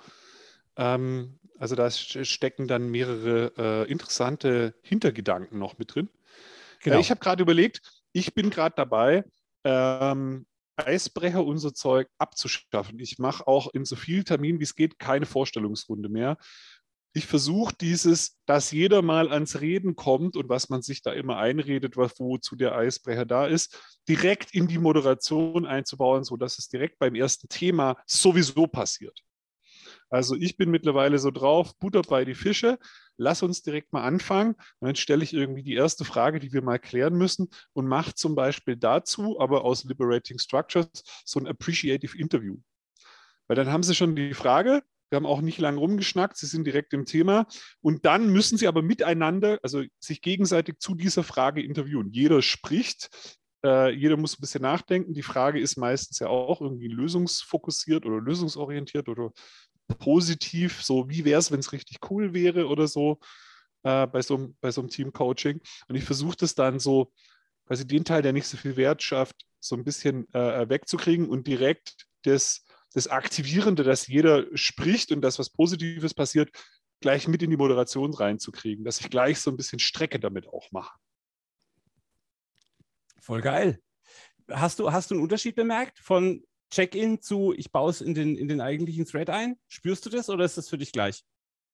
Ähm, also da stecken dann mehrere äh, interessante Hintergedanken noch mit drin. Genau. Äh, ich habe gerade überlegt, ich bin gerade dabei, ähm, Eisbrecher unser Zeug abzuschaffen. Ich mache auch in so vielen Terminen, wie es geht, keine Vorstellungsrunde mehr. Ich versuche dieses, dass jeder mal ans Reden kommt und was man sich da immer einredet, wozu der Eisbrecher da ist, direkt in die Moderation einzubauen, sodass es direkt beim ersten Thema sowieso passiert. Also ich bin mittlerweile so drauf, Butter bei die Fische, lass uns direkt mal anfangen. Und dann stelle ich irgendwie die erste Frage, die wir mal klären müssen und mache zum Beispiel dazu, aber aus Liberating Structures, so ein Appreciative Interview. Weil dann haben sie schon die Frage, wir haben auch nicht lange rumgeschnackt, sie sind direkt im Thema. Und dann müssen sie aber miteinander, also sich gegenseitig zu dieser Frage interviewen. Jeder spricht, äh, jeder muss ein bisschen nachdenken. Die Frage ist meistens ja auch irgendwie lösungsfokussiert oder lösungsorientiert oder positiv, so wie wäre es, wenn es richtig cool wäre oder so äh, bei, so bei so einem Team-Coaching. Und ich versuche das dann so, quasi den Teil, der nicht so viel Wert schafft, so ein bisschen äh, wegzukriegen und direkt das, das Aktivierende, dass jeder spricht und dass was Positives passiert, gleich mit in die Moderation reinzukriegen, dass ich gleich so ein bisschen Strecke damit auch mache. Voll geil. Hast du, hast du einen Unterschied bemerkt von Check-in zu, ich baue es in den, in den eigentlichen Thread ein? Spürst du das oder ist das für dich gleich?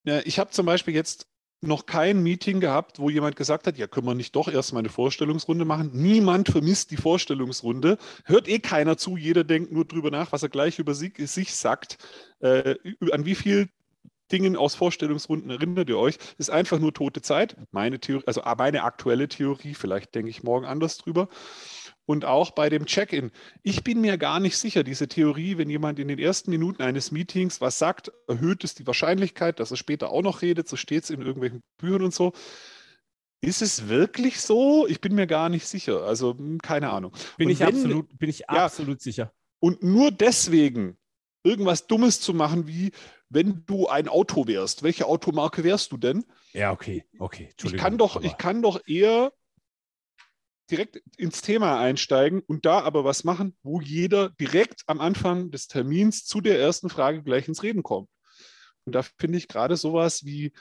Ja, ich habe zum Beispiel jetzt noch kein Meeting gehabt, wo jemand gesagt hat, ja, können wir nicht doch erstmal eine Vorstellungsrunde machen. Niemand vermisst die Vorstellungsrunde. Hört eh keiner zu, jeder denkt nur drüber nach, was er gleich über sich, sagt. Äh, an wie viel Dingen aus Vorstellungsrunden erinnert ihr euch? Ist einfach nur tote Zeit. Meine Theorie, also meine aktuelle Theorie, vielleicht denke ich morgen anders drüber und auch bei dem Check-in. Ich bin mir gar nicht sicher, diese Theorie, wenn jemand in den ersten Minuten eines Meetings was sagt, erhöht es die Wahrscheinlichkeit, dass er später auch noch redet, so steht es in irgendwelchen Büchern und so. Ist es wirklich so? Ich bin mir gar nicht sicher. Also hm, keine Ahnung. Bin, ich, wenn, absolut, bin ich ja, absolut sicher. Und nur deswegen irgendwas Dummes zu machen, wie wenn du ein Auto wärst. Welche Automarke wärst du denn? Ja, okay, okay. Ich kann doch, ich kann doch eher direkt ins Thema einsteigen und da aber was machen, wo jeder direkt am Anfang des Termins zu der ersten Frage gleich ins Reden kommt. Und da finde ich gerade sowas wie,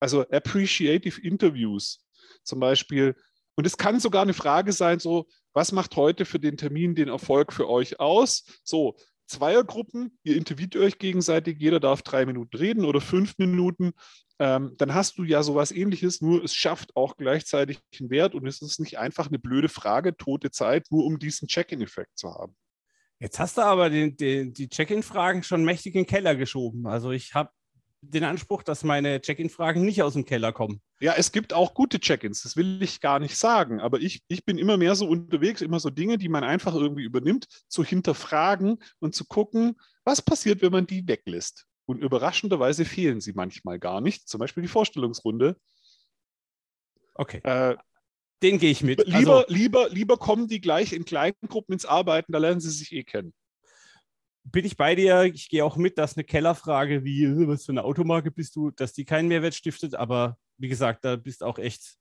also appreciative Interviews zum Beispiel. Und es kann sogar eine Frage sein, so, was macht heute für den Termin den Erfolg für euch aus? So, Zweiergruppen, ihr interviewt euch gegenseitig, jeder darf drei Minuten reden oder fünf Minuten. Ähm, dann hast du ja sowas ähnliches, nur es schafft auch gleichzeitig einen Wert und es ist nicht einfach eine blöde Frage, tote Zeit, nur um diesen Check-in-Effekt zu haben. Jetzt hast du aber den, den, die Check-in-Fragen schon mächtig in den Keller geschoben. Also ich habe den Anspruch, dass meine Check-in-Fragen nicht aus dem Keller kommen. Ja, es gibt auch gute Check-ins, das will ich gar nicht sagen. Aber ich, ich bin immer mehr so unterwegs, immer so Dinge, die man einfach irgendwie übernimmt, zu hinterfragen und zu gucken, was passiert, wenn man die weglässt. Und überraschenderweise fehlen sie manchmal gar nicht. Zum Beispiel die Vorstellungsrunde. Okay. Äh, Den gehe ich mit. Lieber, also, lieber, lieber kommen die gleich in kleinen Gruppen ins Arbeiten, da lernen sie sich eh kennen bin ich bei dir. Ich gehe auch mit, dass eine Kellerfrage wie, was für eine Automarke bist du, dass die keinen Mehrwert stiftet. Aber wie gesagt, da bist auch echt,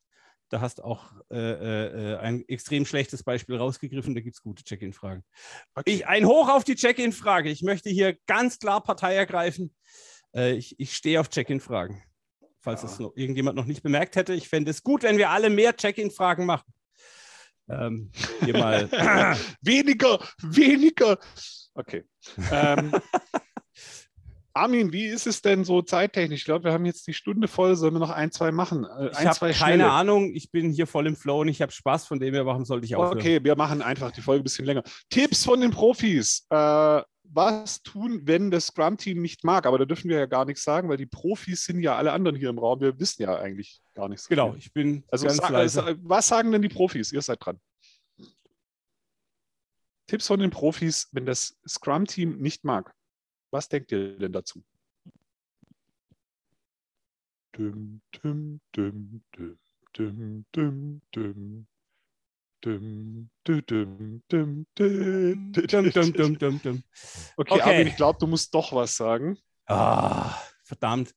da hast auch äh, äh, äh ein extrem schlechtes Beispiel rausgegriffen. Da gibt es gute Check-in-Fragen. Okay. ein Hoch auf die Check-in-Frage. Ich möchte hier ganz klar Partei ergreifen. Äh, ich, ich stehe auf Check-in-Fragen. Falls ja. es noch, irgendjemand noch nicht bemerkt hätte, ich fände es gut, wenn wir alle mehr Check-in-Fragen machen. Ähm, hier mal. weniger, weniger. Okay. Ähm, Armin, wie ist es denn so zeittechnisch? Ich glaube, wir haben jetzt die Stunde voll. Sollen wir noch ein, zwei machen? Äh, ich habe keine schnelle. Ahnung. Ich bin hier voll im Flow und ich habe Spaß. Von dem her, warum sollte ich auch? Okay, wir machen einfach die Folge ein bisschen länger. Tipps von den Profis. Äh, was tun, wenn das Scrum-Team nicht mag? Aber da dürfen wir ja gar nichts sagen, weil die Profis sind ja alle anderen hier im Raum. Wir wissen ja eigentlich gar nichts. Genau, ich bin also ganz sag, Was sagen denn die Profis? Ihr seid dran. Tipps von den Profis, wenn das Scrum-Team nicht mag. Was denkt ihr denn dazu? düm, düm, düm, düm, düm, düm, düm. Dum, dum, dum, dum, dum. Okay, Okay. Armin, ich glaube, du musst doch was sagen. Ah, verdammt.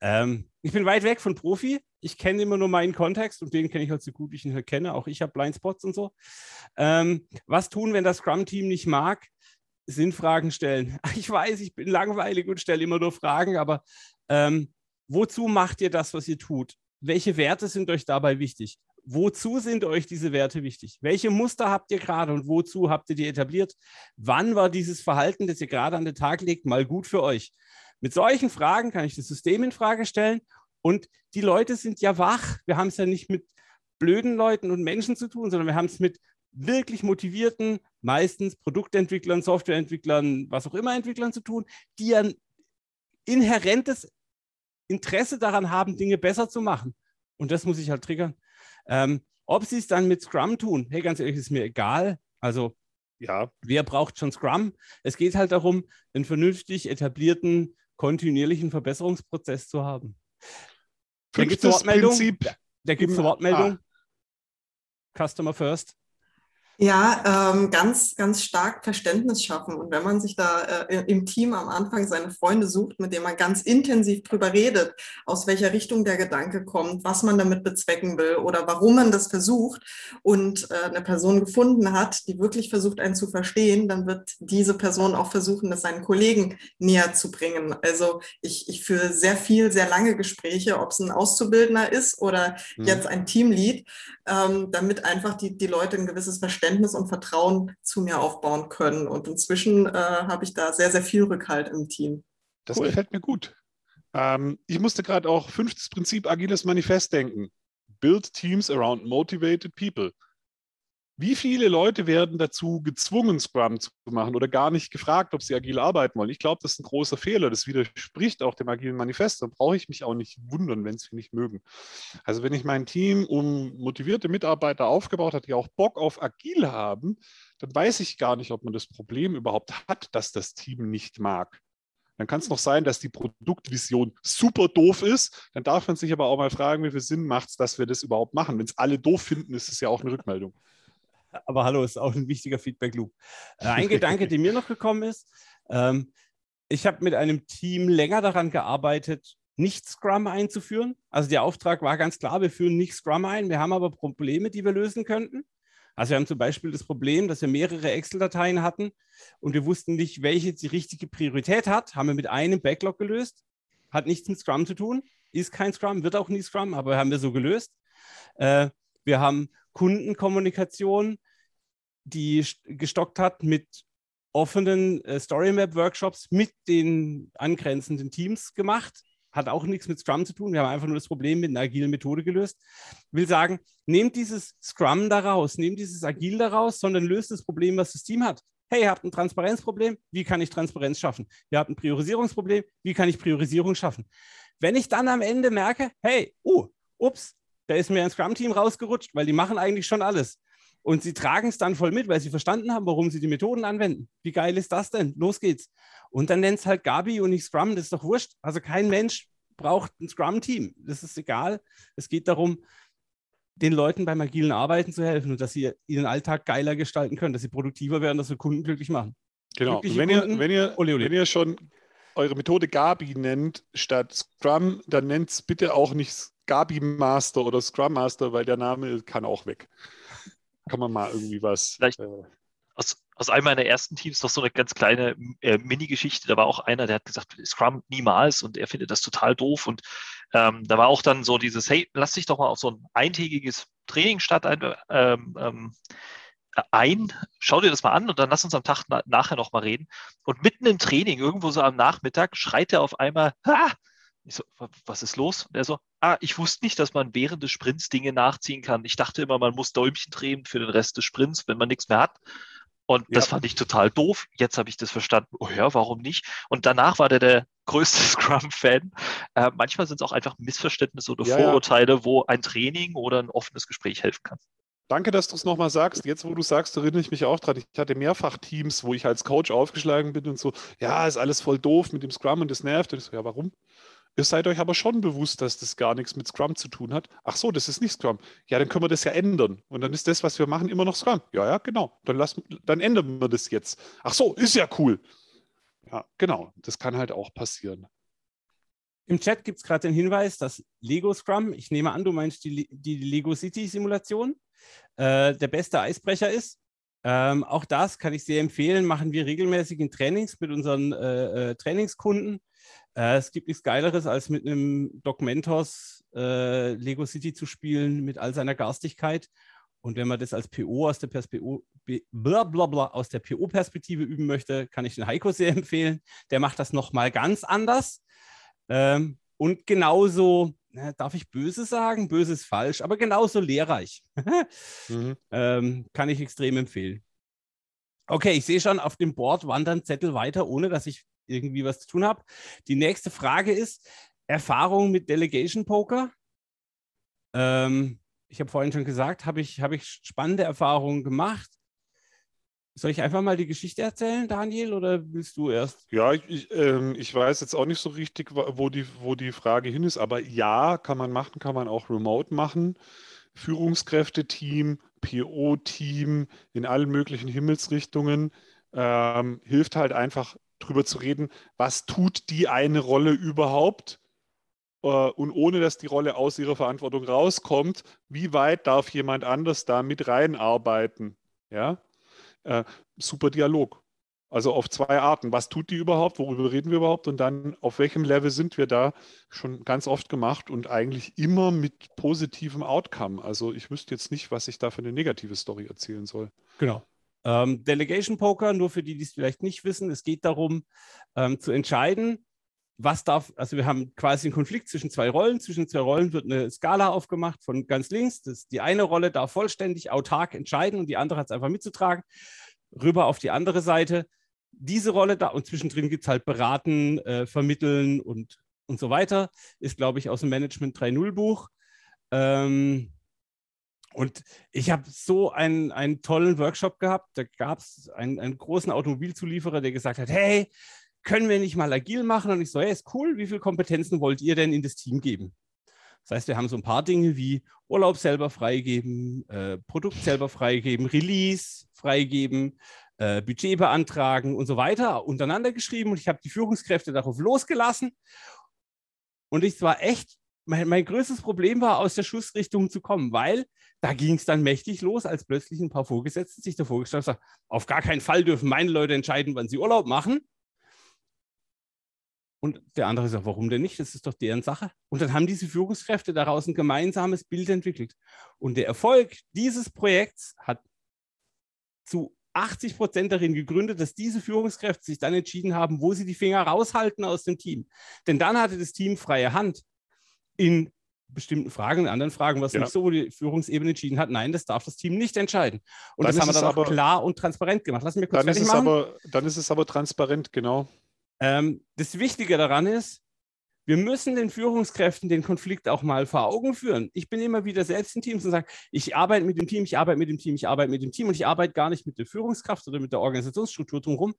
Ähm, ich bin weit weg von Profi. Ich kenne immer nur meinen Kontext und den kenne ich halt so gut, wie ich ihn halt kenne. Auch ich habe Blindspots und so. Ähm, was tun, wenn das Scrum-Team nicht mag? Sinnfragen stellen. Ich weiß, ich bin langweilig und stelle immer nur Fragen, aber ähm, wozu macht ihr das, was ihr tut? Welche Werte sind euch dabei wichtig? Wozu sind euch diese Werte wichtig? Welche Muster habt ihr gerade und wozu habt ihr die etabliert? Wann war dieses Verhalten, das ihr gerade an den Tag legt, mal gut für euch? Mit solchen Fragen kann ich das System in Frage stellen und die Leute sind ja wach. Wir haben es ja nicht mit blöden Leuten und Menschen zu tun, sondern wir haben es mit wirklich motivierten, meistens Produktentwicklern, Softwareentwicklern, was auch immer Entwicklern zu tun, die ein inhärentes Interesse daran haben, Dinge besser zu machen. Und das muss ich halt triggern. Ähm, ob sie es dann mit Scrum tun, hey, ganz ehrlich, ist mir egal. Also, Ja, wer braucht schon Scrum? Es geht halt darum, einen vernünftig etablierten, kontinuierlichen Verbesserungsprozess zu haben. Da gibt's fünftes. Prinzip. Da gibt es eine Wortmeldung. Customer First. Ja, ähm, ganz, ganz stark Verständnis schaffen. Und wenn man sich da äh, im Team am Anfang seine Freunde sucht, mit denen man ganz intensiv drüber redet, aus welcher Richtung der Gedanke kommt, was man damit bezwecken will oder warum man das versucht und äh, eine Person gefunden hat, die wirklich versucht, einen zu verstehen, dann wird diese Person auch versuchen, das seinen Kollegen näher zu bringen. Also ich, ich führe sehr viel, sehr lange Gespräche, ob es ein Auszubildender ist oder Mhm. jetzt ein Teamlead, ähm, damit einfach die, die Leute ein gewisses Verständnis und Vertrauen zu mir aufbauen können. Und inzwischen äh, habe ich da sehr, sehr viel Rückhalt im Team. Das Cool. gefällt mir gut. Ähm, ich musste gerade auch fünftes Prinzip agiles Manifest denken. Build teams around motivated people. Wie viele Leute werden dazu gezwungen, Scrum zu machen oder gar nicht gefragt, ob sie agil arbeiten wollen? Ich glaube, das ist ein großer Fehler. Das widerspricht auch dem agilen Manifest. Dann brauche ich mich auch nicht wundern, wenn sie nicht mögen. Also wenn ich mein Team um motivierte Mitarbeiter aufgebaut habe, die auch Bock auf agil haben, dann weiß ich gar nicht, ob man das Problem überhaupt hat, dass das Team nicht mag. Dann kann es noch sein, dass die Produktvision super doof ist. Dann darf man sich aber auch mal fragen, wie viel Sinn macht es, dass wir das überhaupt machen. Wenn es alle doof finden, ist es ja auch eine Rückmeldung. Aber hallo, ist auch ein wichtiger Feedback-Loop. Äh, ein Gedanke, der mir noch gekommen ist, ähm, ich habe mit einem Team länger daran gearbeitet, nicht Scrum einzuführen. Also der Auftrag war ganz klar, wir führen nicht Scrum ein. Wir haben aber Probleme, die wir lösen könnten. Also wir haben zum Beispiel das Problem, dass wir mehrere Excel-Dateien hatten und wir wussten nicht, welche die richtige Priorität hat. Haben wir mit einem Backlog gelöst. Hat nichts mit Scrum zu tun. Ist kein Scrum, wird auch nie Scrum, aber haben wir so gelöst. Äh, wir haben Kundenkommunikation, die st- gestockt hat mit offenen äh, Storymap-Workshops mit den angrenzenden Teams gemacht. Hat auch nichts mit Scrum zu tun. Wir haben einfach nur das Problem mit einer agilen Methode gelöst. Will sagen, nehmt dieses Scrum da raus, nehmt dieses Agil da raus, sondern löst das Problem, was das Team hat. Hey, ihr habt ein Transparenzproblem, wie kann ich Transparenz schaffen? Ihr habt ein Priorisierungsproblem, wie kann ich Priorisierung schaffen? Wenn ich dann am Ende merke, hey, uh, ups, da ist mir ein Scrum-Team rausgerutscht, weil die machen eigentlich schon alles. Und sie tragen es dann voll mit, weil sie verstanden haben, warum sie die Methoden anwenden. Wie geil ist das denn? Los geht's. Und dann nennt es halt Gabi und nicht Scrum, das ist doch wurscht. Also kein Mensch braucht ein Scrum-Team. Das ist egal. Es geht darum, den Leuten beim agilen Arbeiten zu helfen und dass sie ihren Alltag geiler gestalten können, dass sie produktiver werden, dass wir Kunden glücklich machen. Genau. Wenn ihr, Kunden, wenn, ihr, ole, ole. wenn ihr schon eure Methode Gabi nennt statt Scrum, dann nennt es bitte auch nicht Gabi Master oder Scrum Master, weil der Name kann auch weg. Kann man mal irgendwie was. Vielleicht- Äh, aus, aus einem meiner ersten Teams noch so eine ganz kleine äh, Mini-Geschichte. Da war auch einer, der hat gesagt, Scrum niemals und er findet das total doof. Und ähm, da war auch dann so dieses, hey, lass dich doch mal auf so ein eintägiges Training statt ein, ähm, ähm, ein, schau dir das mal an und dann lass uns am Tag na nachher nochmal reden. Und mitten im Training, irgendwo so am Nachmittag, schreit er auf einmal, ha! Ich so, "Wa- was ist los? Und er so, ah, ich wusste nicht, dass man während des Sprints Dinge nachziehen kann. Ich dachte immer, man muss Däumchen drehen für den Rest des Sprints, wenn man nichts mehr hat. Und das Ja. fand ich total doof. Jetzt habe ich das verstanden. Oh ja, warum nicht? Und danach war der der größte Scrum-Fan. Äh, manchmal sind es auch einfach Missverständnisse oder Ja, ja. Vorurteile, wo ein Training oder ein offenes Gespräch helfen kann. Danke, dass du es nochmal sagst. Jetzt, wo du sagst, erinnere ich mich auch dran. Ich hatte mehrfach Teams, wo ich als Coach aufgeschlagen bin und so, ja, ist alles voll doof mit dem Scrum und das nervt. Und ich so, ja, warum? Ihr seid euch aber schon bewusst, dass das gar nichts mit Scrum zu tun hat. Ach so, das ist nicht Scrum. Ja, dann können wir das ja ändern. Und dann ist das, was wir machen, immer noch Scrum. Ja, ja, genau. Dann, lassen, dann ändern wir das jetzt. Ach so, ist ja cool. Ja, genau. Das kann halt auch passieren. Im Chat gibt es gerade den Hinweis, dass Lego Scrum, ich nehme an, du meinst die, die Lego City Simulation, äh, der beste Eisbrecher ist. Ähm, auch das kann ich sehr empfehlen, machen wir regelmäßig in Trainings mit unseren äh, äh, Trainingskunden. Äh, es gibt nichts Geileres, als mit einem Doc Mentos äh, Lego City zu spielen, mit all seiner Garstigkeit. Und wenn man das als PO aus der PO, blablabla, aus der PO-Perspektive üben möchte, kann ich den Heiko sehr empfehlen. Der macht das nochmal ganz anders. Ähm, und genauso, na, darf ich böse sagen? Böse ist falsch, aber genauso lehrreich. mhm. ähm, kann ich extrem empfehlen. Okay, ich sehe schon, auf dem Board wandern Zettel weiter, ohne dass ich irgendwie was zu tun habe. Die nächste Frage ist: Erfahrung mit Delegation Poker. Ähm, ich habe vorhin schon gesagt, habe ich, hab ich spannende Erfahrungen gemacht. Soll ich einfach mal die Geschichte erzählen, Daniel, oder willst du erst? Ja, ich, ich, ähm, ich weiß jetzt auch nicht so richtig, wo die, wo die Frage hin ist, aber ja, kann man machen, kann man auch remote machen. Führungskräfteteam, PO-Team in allen möglichen Himmelsrichtungen ähm, hilft halt einfach drüber zu reden, was tut die eine Rolle überhaupt äh, und ohne dass die Rolle aus ihrer Verantwortung rauskommt, wie weit darf jemand anders da mit reinarbeiten? Ja, äh, super Dialog. Also auf zwei Arten. Was tut die überhaupt? Worüber reden wir überhaupt? Und dann, auf welchem Level sind wir da? Schon ganz oft gemacht und eigentlich immer mit positivem Outcome. Also ich wüsste jetzt nicht, was ich da für eine negative Story erzählen soll. Genau. Ähm, Delegation Poker, nur für die, die es vielleicht nicht wissen, es geht darum, ähm, zu entscheiden, was darf, also wir haben quasi einen Konflikt zwischen zwei Rollen. Zwischen zwei Rollen wird eine Skala aufgemacht von ganz links. Das, die eine Rolle darf vollständig autark entscheiden und die andere hat es einfach mitzutragen. Rüber auf die andere Seite. Diese Rolle da und zwischendrin gibt es halt Beraten, äh, Vermitteln und, und so weiter. Ist, glaube ich, aus dem Management 3.0 Buch. Ähm, und ich habe so einen, einen tollen Workshop gehabt. Da gab es einen, einen großen Automobilzulieferer, der gesagt hat: Hey, können wir nicht mal agil machen? Und ich so, hey, ist cool, wie viele Kompetenzen wollt ihr denn in das Team geben? Das heißt, wir haben so ein paar Dinge wie Urlaub selber freigeben, äh, Produkt selber freigeben, Release freigeben, äh, Budget beantragen und so weiter untereinander geschrieben. Und ich habe die Führungskräfte darauf losgelassen. Und ich war echt, mein, mein größtes Problem war, aus der Schussrichtung zu kommen, weil da ging es dann mächtig los, als plötzlich ein paar Vorgesetzte sich davor gestellt haben, auf gar keinen Fall dürfen meine Leute entscheiden, wann sie Urlaub machen. Und der andere sagt, warum denn nicht? Das ist doch deren Sache. Und dann haben diese Führungskräfte daraus ein gemeinsames Bild entwickelt. Und der Erfolg dieses Projekts hat zu 80 Prozent darin gegründet, dass diese Führungskräfte sich dann entschieden haben, wo sie die Finger raushalten aus dem Team. Denn dann hatte das Team freie Hand in bestimmten Fragen, in anderen Fragen, was ja. nicht so, wo die Führungsebene entschieden hat, nein, das darf das Team nicht entscheiden. Und dann das haben wir dann auch klar und transparent gemacht. Lass mich kurz dann ist es machen. Aber, dann ist es aber transparent, genau. Ähm, das Wichtige daran ist, wir müssen den Führungskräften den Konflikt auch mal vor Augen führen. Ich bin immer wieder selbst in Teams und sage, ich arbeite mit dem Team, ich arbeite mit dem Team, ich arbeite mit dem Team und ich arbeite gar nicht mit der Führungskraft oder mit der Organisationsstruktur drumherum.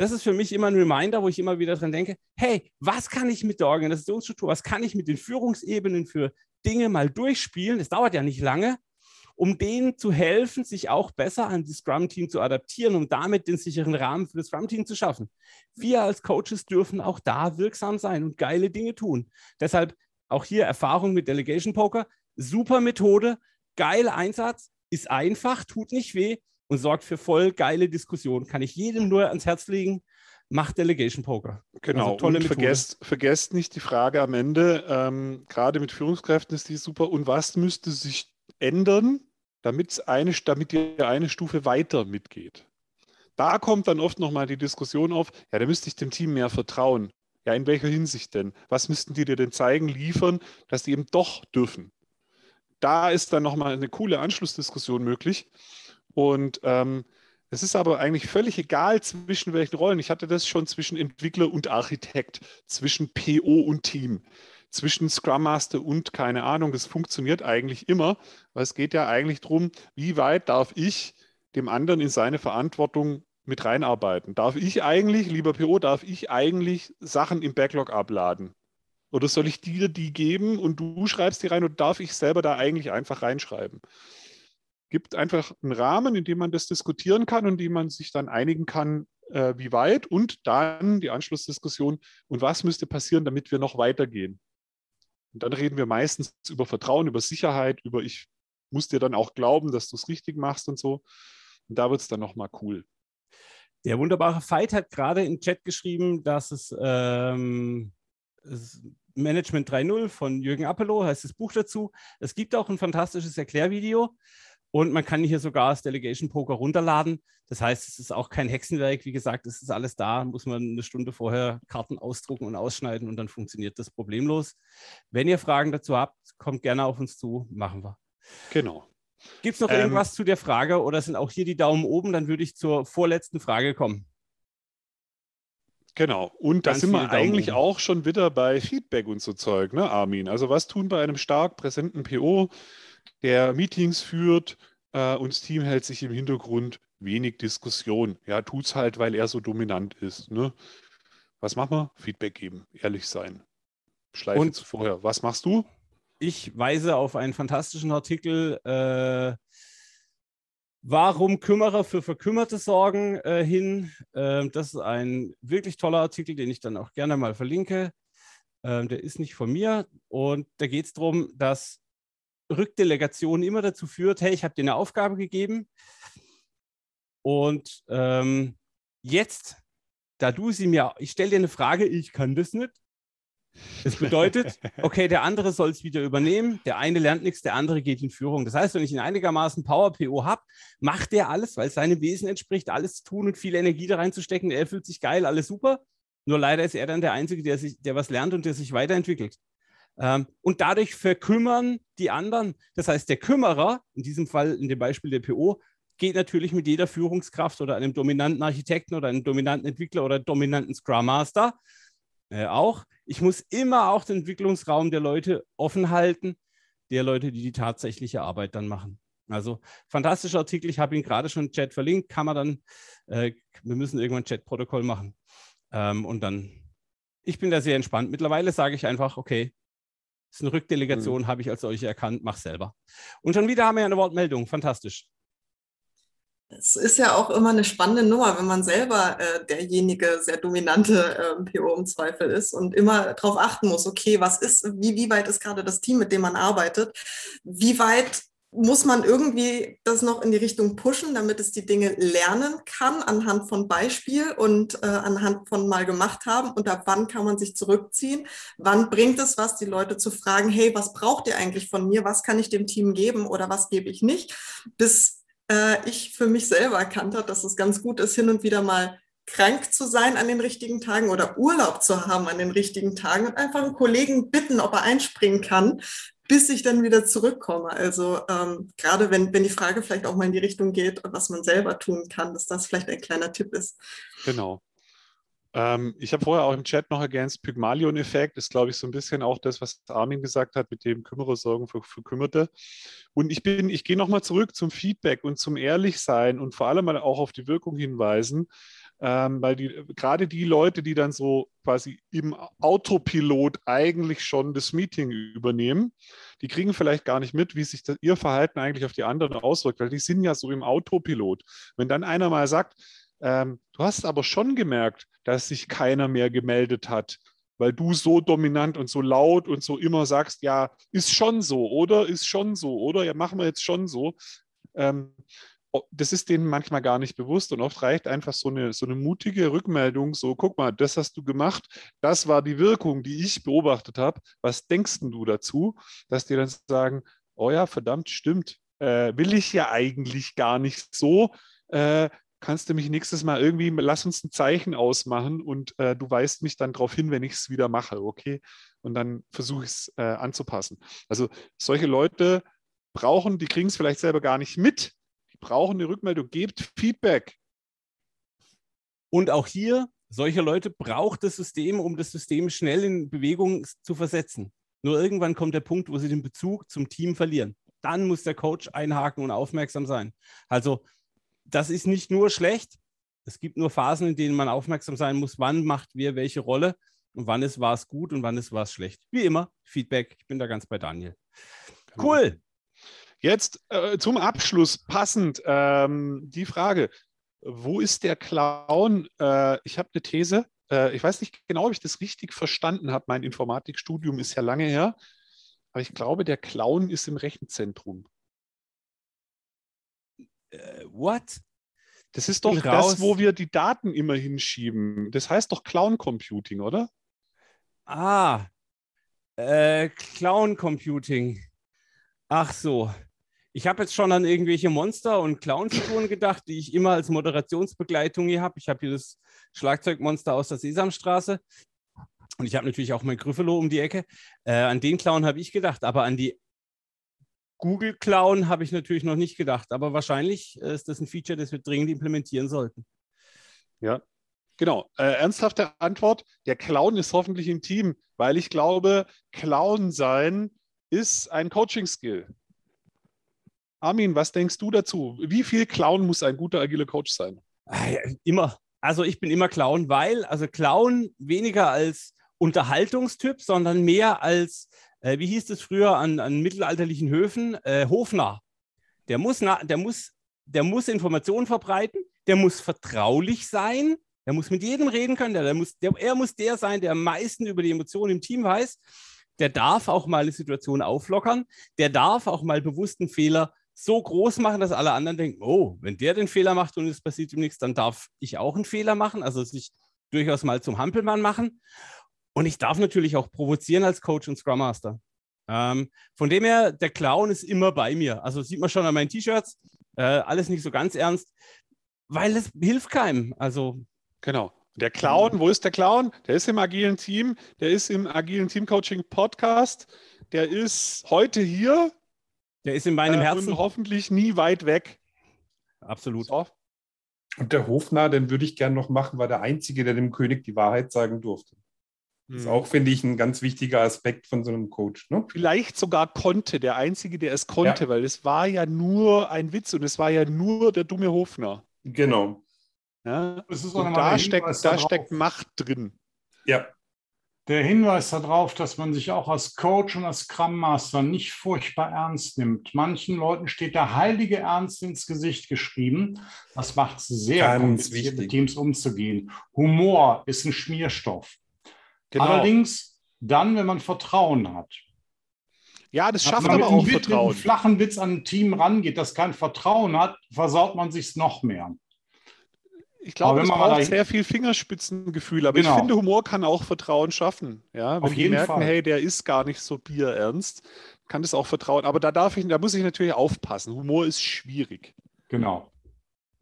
Das ist für mich immer ein Reminder, wo ich immer wieder dran denke, hey, was kann ich mit der Organisationsstruktur, was kann ich mit den Führungsebenen für Dinge mal durchspielen? Es dauert ja nicht lange um denen zu helfen, sich auch besser an das Scrum-Team zu adaptieren, um damit den sicheren Rahmen für das Scrum-Team zu schaffen. Wir als Coaches dürfen auch da wirksam sein und geile Dinge tun. Deshalb auch hier Erfahrung mit Delegation Poker. Super Methode, geiler Einsatz, ist einfach, tut nicht weh und sorgt für voll geile Diskussionen. Kann ich jedem nur ans Herz legen. Macht Delegation Poker. Genau, also tolle und vergesst, vergesst, nicht die Frage am Ende, ähm, gerade mit Führungskräften ist die super. Und was müsste sich ändern, damit, eine, damit ihr eine Stufe weiter mitgeht. Da kommt dann oft nochmal die Diskussion auf, ja, da müsste ich dem Team mehr vertrauen. Ja, in welcher Hinsicht denn? Was müssten die dir denn zeigen, liefern, dass die eben doch dürfen? Da ist dann nochmal eine coole Anschlussdiskussion möglich. Und ähm, es ist aber eigentlich völlig egal, zwischen welchen Rollen. Ich hatte das schon zwischen Entwickler und Architekt, zwischen PO und Team zwischen Scrum Master und keine Ahnung. Das funktioniert eigentlich immer, weil es geht ja eigentlich darum, wie weit darf ich dem anderen in seine Verantwortung mit reinarbeiten? Darf ich eigentlich, lieber PO, darf ich eigentlich Sachen im Backlog abladen? Oder soll ich dir die geben und du schreibst die rein und darf ich selber da eigentlich einfach reinschreiben? Gibt einfach einen Rahmen, in dem man das diskutieren kann und in dem man sich dann einigen kann, äh, wie weit und dann die Anschlussdiskussion und was müsste passieren, damit wir noch weitergehen. Und dann reden wir meistens über Vertrauen, über Sicherheit, über ich muss dir dann auch glauben, dass du es richtig machst und so. Und da wird es dann nochmal cool. Der wunderbare Veit hat gerade im Chat geschrieben, dass es ähm, Management 3.0 von Jürgen Appelo heißt das Buch dazu. Es gibt auch ein fantastisches Erklärvideo und man kann hier sogar das Delegation Poker runterladen. Das heißt, es ist auch kein Hexenwerk. Wie gesagt, es ist alles da. Muss man eine Stunde vorher Karten ausdrucken und ausschneiden und dann funktioniert das problemlos. Wenn ihr Fragen dazu habt, kommt gerne auf uns zu. Machen wir. Genau. Gibt es noch ähm, irgendwas zu der Frage oder sind auch hier die Daumen oben? Dann würde ich zur vorletzten Frage kommen. Genau. Und da sind wir eigentlich auch schon wieder bei Feedback und so Zeug, ne, Armin? Also was tun bei einem stark präsenten PO, der Meetings führt äh, und das Team hält sich im Hintergrund wenig Diskussion. Ja, tut's halt, weil er so dominant ist. Ne? Was machen wir? Feedback geben, ehrlich sein. Schleife und vorher. Was machst du? Ich weise auf einen fantastischen Artikel, äh, Warum Kümmerer für Verkümmerte sorgen äh, hin. Ähm, das ist ein wirklich toller Artikel, den ich dann auch gerne mal verlinke. Ähm, der ist nicht von mir und da geht es darum, dass Rückdelegation immer dazu führt, hey, ich habe dir eine Aufgabe gegeben und ähm, jetzt, da du sie mir, ich stelle dir eine Frage, ich kann das nicht, das bedeutet, okay, der andere soll es wieder übernehmen, der eine lernt nichts, der andere geht in Führung. Das heißt, wenn ich ihn einigermaßen Power-PO habe, macht der alles, weil es seinem Wesen entspricht, alles zu tun und viel Energie da reinzustecken. Er fühlt sich geil, alles super. Nur leider ist er dann der Einzige, der, sich, der was lernt und der sich weiterentwickelt. Ähm, und dadurch verkümmern die anderen. Das heißt, der Kümmerer, in diesem Fall in dem Beispiel der PO, geht natürlich mit jeder Führungskraft oder einem dominanten Architekten oder einem dominanten Entwickler oder dominanten Scrum Master äh, auch. Ich muss immer auch den Entwicklungsraum der Leute offen halten, der Leute, die die tatsächliche Arbeit dann machen. Also fantastischer Artikel, ich habe ihn gerade schon im Chat verlinkt, kann man dann, äh, wir müssen irgendwann ein Chat-Protokoll machen. Ähm, und dann, ich bin da sehr entspannt. Mittlerweile sage ich einfach, okay, das ist eine Rückdelegation, mhm. habe ich als solche erkannt, mach selber. Und schon wieder haben wir eine Wortmeldung, fantastisch. Es ist ja auch immer eine spannende Nummer, wenn man selber äh, derjenige sehr dominante äh, PO im Zweifel ist und immer darauf achten muss, okay, was ist, wie, wie weit ist gerade das Team, mit dem man arbeitet? Wie weit muss man irgendwie das noch in die Richtung pushen, damit es die Dinge lernen kann anhand von Beispiel und äh, anhand von mal gemacht haben und ab wann kann man sich zurückziehen? Wann bringt es was, die Leute zu fragen, hey, was braucht ihr eigentlich von mir? Was kann ich dem Team geben oder was gebe ich nicht? Bis äh, ich für mich selber erkannt habe, dass es ganz gut ist, hin und wieder mal krank zu sein an den richtigen Tagen oder Urlaub zu haben an den richtigen Tagen und einfach einen Kollegen bitten, ob er einspringen kann, bis ich dann wieder zurückkomme. Also ähm, gerade wenn, wenn die Frage vielleicht auch mal in die Richtung geht, was man selber tun kann, dass das vielleicht ein kleiner Tipp ist. Genau. Ähm, ich habe vorher auch im Chat noch ergänzt, Pygmalion-Effekt ist, glaube ich, so ein bisschen auch das, was Armin gesagt hat, mit dem Kümmerer sorgen für Verkümmerte. Und ich bin, ich gehe nochmal zurück zum Feedback und zum Ehrlichsein und vor allem mal auch auf die Wirkung hinweisen, ähm, weil die, gerade die Leute, die dann so quasi im Autopilot eigentlich schon das Meeting übernehmen, die kriegen vielleicht gar nicht mit, wie sich das, ihr Verhalten eigentlich auf die anderen auswirkt, weil die sind ja so im Autopilot. Wenn dann einer mal sagt, ähm, du hast aber schon gemerkt, dass sich keiner mehr gemeldet hat, weil du so dominant und so laut und so immer sagst, ja, ist schon so, oder? Ist schon so, oder? Ja, machen wir jetzt schon so. Ähm, das ist denen manchmal gar nicht bewusst und oft reicht einfach so eine, so eine mutige Rückmeldung, so guck mal, das hast du gemacht, das war die Wirkung, die ich beobachtet habe, was denkst du dazu, dass die dann sagen, oh ja, verdammt, stimmt, äh, will ich ja eigentlich gar nicht so, äh, kannst du mich nächstes Mal irgendwie, lass uns ein Zeichen ausmachen und äh, du weist mich dann darauf hin, wenn ich es wieder mache, okay? Und dann versuche ich es äh, anzupassen. Also solche Leute brauchen, die kriegen es vielleicht selber gar nicht mit, brauchen eine Rückmeldung, gebt Feedback. Und auch hier, solche Leute braucht das System, um das System schnell in Bewegung zu versetzen. Nur irgendwann kommt der Punkt, wo sie den Bezug zum Team verlieren. Dann muss der Coach einhaken und aufmerksam sein. Also das ist nicht nur schlecht. Es gibt nur Phasen, in denen man aufmerksam sein muss, wann macht wer welche Rolle. und wann ist was gut und wann ist was schlecht. Wie immer, Feedback. Ich bin da ganz bei Daniel. Cool. Jetzt äh, zum Abschluss passend ähm, die Frage: Wo ist der Clown? Äh, ich habe eine These. Äh, ich weiß nicht genau, ob ich das richtig verstanden habe. Mein Informatikstudium ist ja lange her. Aber ich glaube, der Clown ist im Rechenzentrum. Äh, what? Das ist doch das, wo wir die Daten immer hinschieben. Das heißt doch Clown Computing, oder? Ah, äh, Clown Computing. Ach so. Ich habe jetzt schon an irgendwelche Monster und Clownfiguren gedacht, die ich immer als Moderationsbegleitung hier habe. Ich habe hier das Schlagzeugmonster aus der Sesamstraße. Und ich habe natürlich auch mein Gryffalo um die Ecke. Äh, an den Clown habe ich gedacht, aber an die Google Clown habe ich natürlich noch nicht gedacht. Aber wahrscheinlich äh, ist das ein Feature, das wir dringend implementieren sollten. Ja, genau. Äh, ernsthafte Antwort: Der Clown ist hoffentlich im Team, weil ich glaube, Clown sein ist ein Coaching-Skill. Armin, was denkst du dazu? Wie viel Clown muss ein guter agile Coach sein? Ah, Immer. Also ich bin immer Clown, weil, also Clown weniger als Unterhaltungstyp, sondern mehr als, äh, wie hieß es früher an, an mittelalterlichen Höfen, äh, Hofnarr. Der muss, na, der, muss, der muss Informationen verbreiten, der muss vertraulich sein, der muss mit jedem reden können, der, der muss, der, er muss der sein, der am meisten über die Emotionen im Team weiß. Der darf auch mal eine Situation auflockern, der darf auch mal bewussten Fehler so groß machen, dass alle anderen denken, oh, wenn der den Fehler macht und es passiert ihm nichts, dann darf ich auch einen Fehler machen, also sich durchaus mal zum Hampelmann machen. Und ich darf natürlich auch provozieren als Coach und Scrum Master. Ähm, von dem her, der Clown ist immer bei mir. Also sieht man schon an meinen T-Shirts, äh, alles nicht so ganz ernst, weil es hilft keinem. Also Genau. Der Clown, wo ist der Clown? Der ist im agilen Team, der ist im agilen Team Coaching Podcast, der ist heute hier der ist in meinem äh, Herzen. und hoffentlich nie weit weg. Absolut. So. Und der Hofnarr, den würde ich gern noch machen, war der Einzige, der dem König die Wahrheit sagen durfte. Das ist Mhm. auch, finde ich, ein ganz wichtiger Aspekt von so einem Coach. Ne? Vielleicht sogar konnte, der Einzige, der es konnte, weil es war ja nur ein Witz und es war ja nur der dumme Hofner. Genau. Ja? Das ist auch Und da steckt, da steckt Macht drin. Ja, Der Hinweis darauf, dass man sich auch als Coach und als Scrum Master nicht furchtbar ernst nimmt. Manchen Leuten steht der heilige Ernst ins Gesicht geschrieben. Das macht es sehr Ganz kompliziert, wichtig. mit Teams umzugehen. Humor ist ein Schmierstoff. Genau. Allerdings dann, wenn man Vertrauen hat. Ja, das Wenn schafft man aber mit einem auch Witz- Mit Vertrauen. einem flachen Witz an ein Team rangeht, das kein Vertrauen hat, versaut man sich noch mehr. Ich glaube, es braucht sehr viel Fingerspitzengefühl. Aber Genau. ich finde, Humor kann auch Vertrauen schaffen. Ja, wenn Auf die merken, Fall. hey, der ist gar nicht so bierernst, kann das auch Vertrauen. Aber da darf ich, da muss ich natürlich aufpassen. Humor ist schwierig. Genau.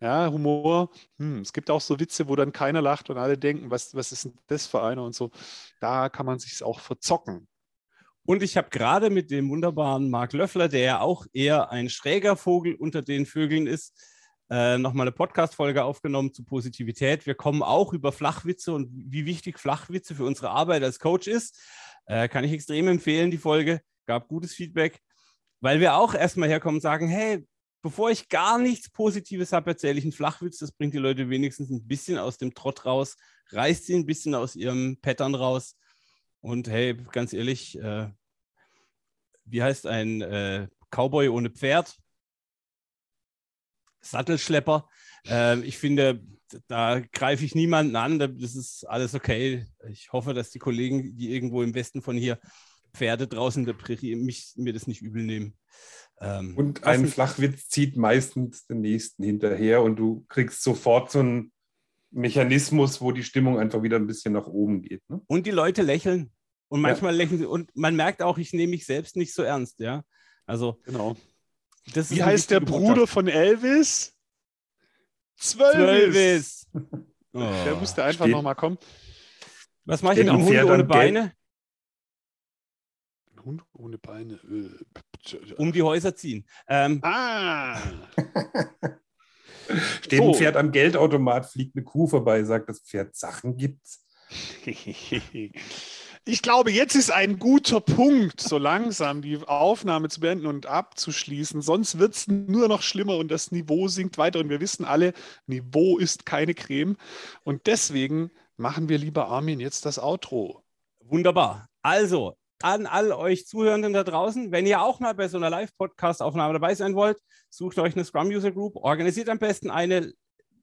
Ja, Humor, hm, es gibt auch so Witze, wo dann keiner lacht und alle denken, was, was ist denn das für einer und so. Da kann man sich auch verzocken. Und ich habe gerade mit dem wunderbaren Marc Löffler, der ja auch eher ein schräger Vogel unter den Vögeln ist, äh, nochmal eine Podcast-Folge aufgenommen zu Positivität. Wir kommen auch über Flachwitze und wie wichtig Flachwitze für unsere Arbeit als Coach ist. Äh, kann ich extrem empfehlen, die Folge. Gab gutes Feedback, weil wir auch erstmal herkommen und sagen, hey, bevor ich gar nichts Positives habe, erzähle ich einen Flachwitz. Das bringt die Leute wenigstens ein bisschen aus dem Trott raus, reißt sie ein bisschen aus ihrem Pattern raus. Und hey, ganz ehrlich, äh, wie heißt ein äh, Cowboy ohne Pferd? Sattelschlepper. Äh, ich finde, da greife ich niemanden an. Das ist alles okay. Ich hoffe, dass die Kollegen, die irgendwo im Westen von hier Pferde draußen in der Prärie, mich, mir das nicht übel nehmen. Ähm, Und ein Flachwitz zieht meistens den nächsten hinterher und du kriegst sofort so einen Mechanismus, wo die Stimmung einfach wieder ein bisschen nach oben geht. Ne? Und die Leute lächeln. Und manchmal lächeln sie. Und man merkt auch, ich nehme mich selbst nicht so ernst. Ja, also Genau. Wie heißt der Bruder Botschaft. von Elvis? Zwölvis. Zwölvis. Der Oh. musste einfach nochmal kommen. Was mache ich einem ein Hund ohne? Beine? Ein Hund ohne Beine. äh, Um die Häuser ziehen. Ähm, Ah! Steht So. ein Pferd am Geldautomat, fliegt eine Kuh vorbei, sagt das Pferd, Sachen gibt's. Ich glaube, jetzt ist ein guter Punkt, so langsam die Aufnahme zu beenden und abzuschließen. Sonst wird es nur noch schlimmer und das Niveau sinkt weiter. Und wir wissen alle, Niveau ist keine Creme. Und deswegen machen wir, lieber Armin, jetzt das Outro. Wunderbar. Also, an all euch Zuhörenden da draußen, wenn ihr auch mal bei so einer Live-Podcast-Aufnahme dabei sein wollt, sucht euch eine Scrum-User Group, organisiert am besten eine.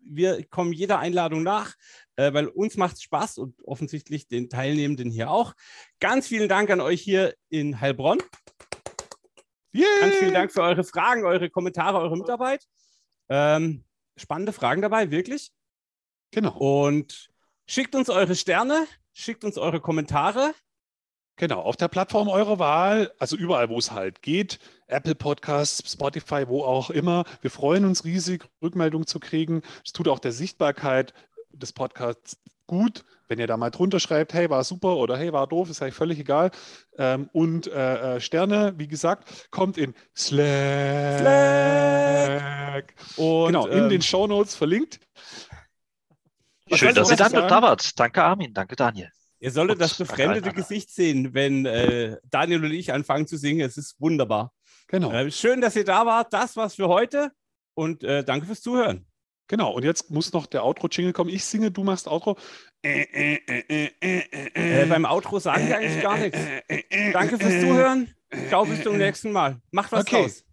Wir kommen jeder Einladung nach, äh, weil uns macht es Spaß und offensichtlich den Teilnehmenden hier auch. Ganz vielen Dank an euch hier in Heilbronn. Yay! Ganz vielen Dank für eure Fragen, eure Kommentare, eure Mitarbeit. Ähm, spannende Fragen dabei, wirklich. Genau. Und schickt uns eure Sterne, schickt uns eure Kommentare. Genau, auf der Plattform eurer Wahl, also überall, wo es halt geht, Apple Podcasts, Spotify, wo auch immer. Wir freuen uns riesig, Rückmeldung zu kriegen. Es tut auch der Sichtbarkeit des Podcasts gut, wenn ihr da mal drunter schreibt, hey, war super oder hey, war doof, ist eigentlich völlig egal. Ähm, und äh, äh, Sterne, wie gesagt, kommt in Slack. Slack. Und, genau, in ähm, den Shownotes verlinkt. Was Schön, dass ihr dann da wart. Danke, Armin. Danke, Daniel. Ihr solltet das befremdete. Gesicht sehen, wenn äh, Daniel und ich anfangen zu singen. Es ist wunderbar. Genau. Äh, schön, dass ihr da wart. Das war's für heute. Und äh, danke fürs Zuhören. Genau, und jetzt muss noch der Outro-Jingle kommen. Ich singe, du machst Outro. Äh, äh, äh, beim Outro sagen wir eigentlich gar nichts. Danke fürs Zuhören. Ciao, bis zum nächsten Mal. Macht was Okay. draus.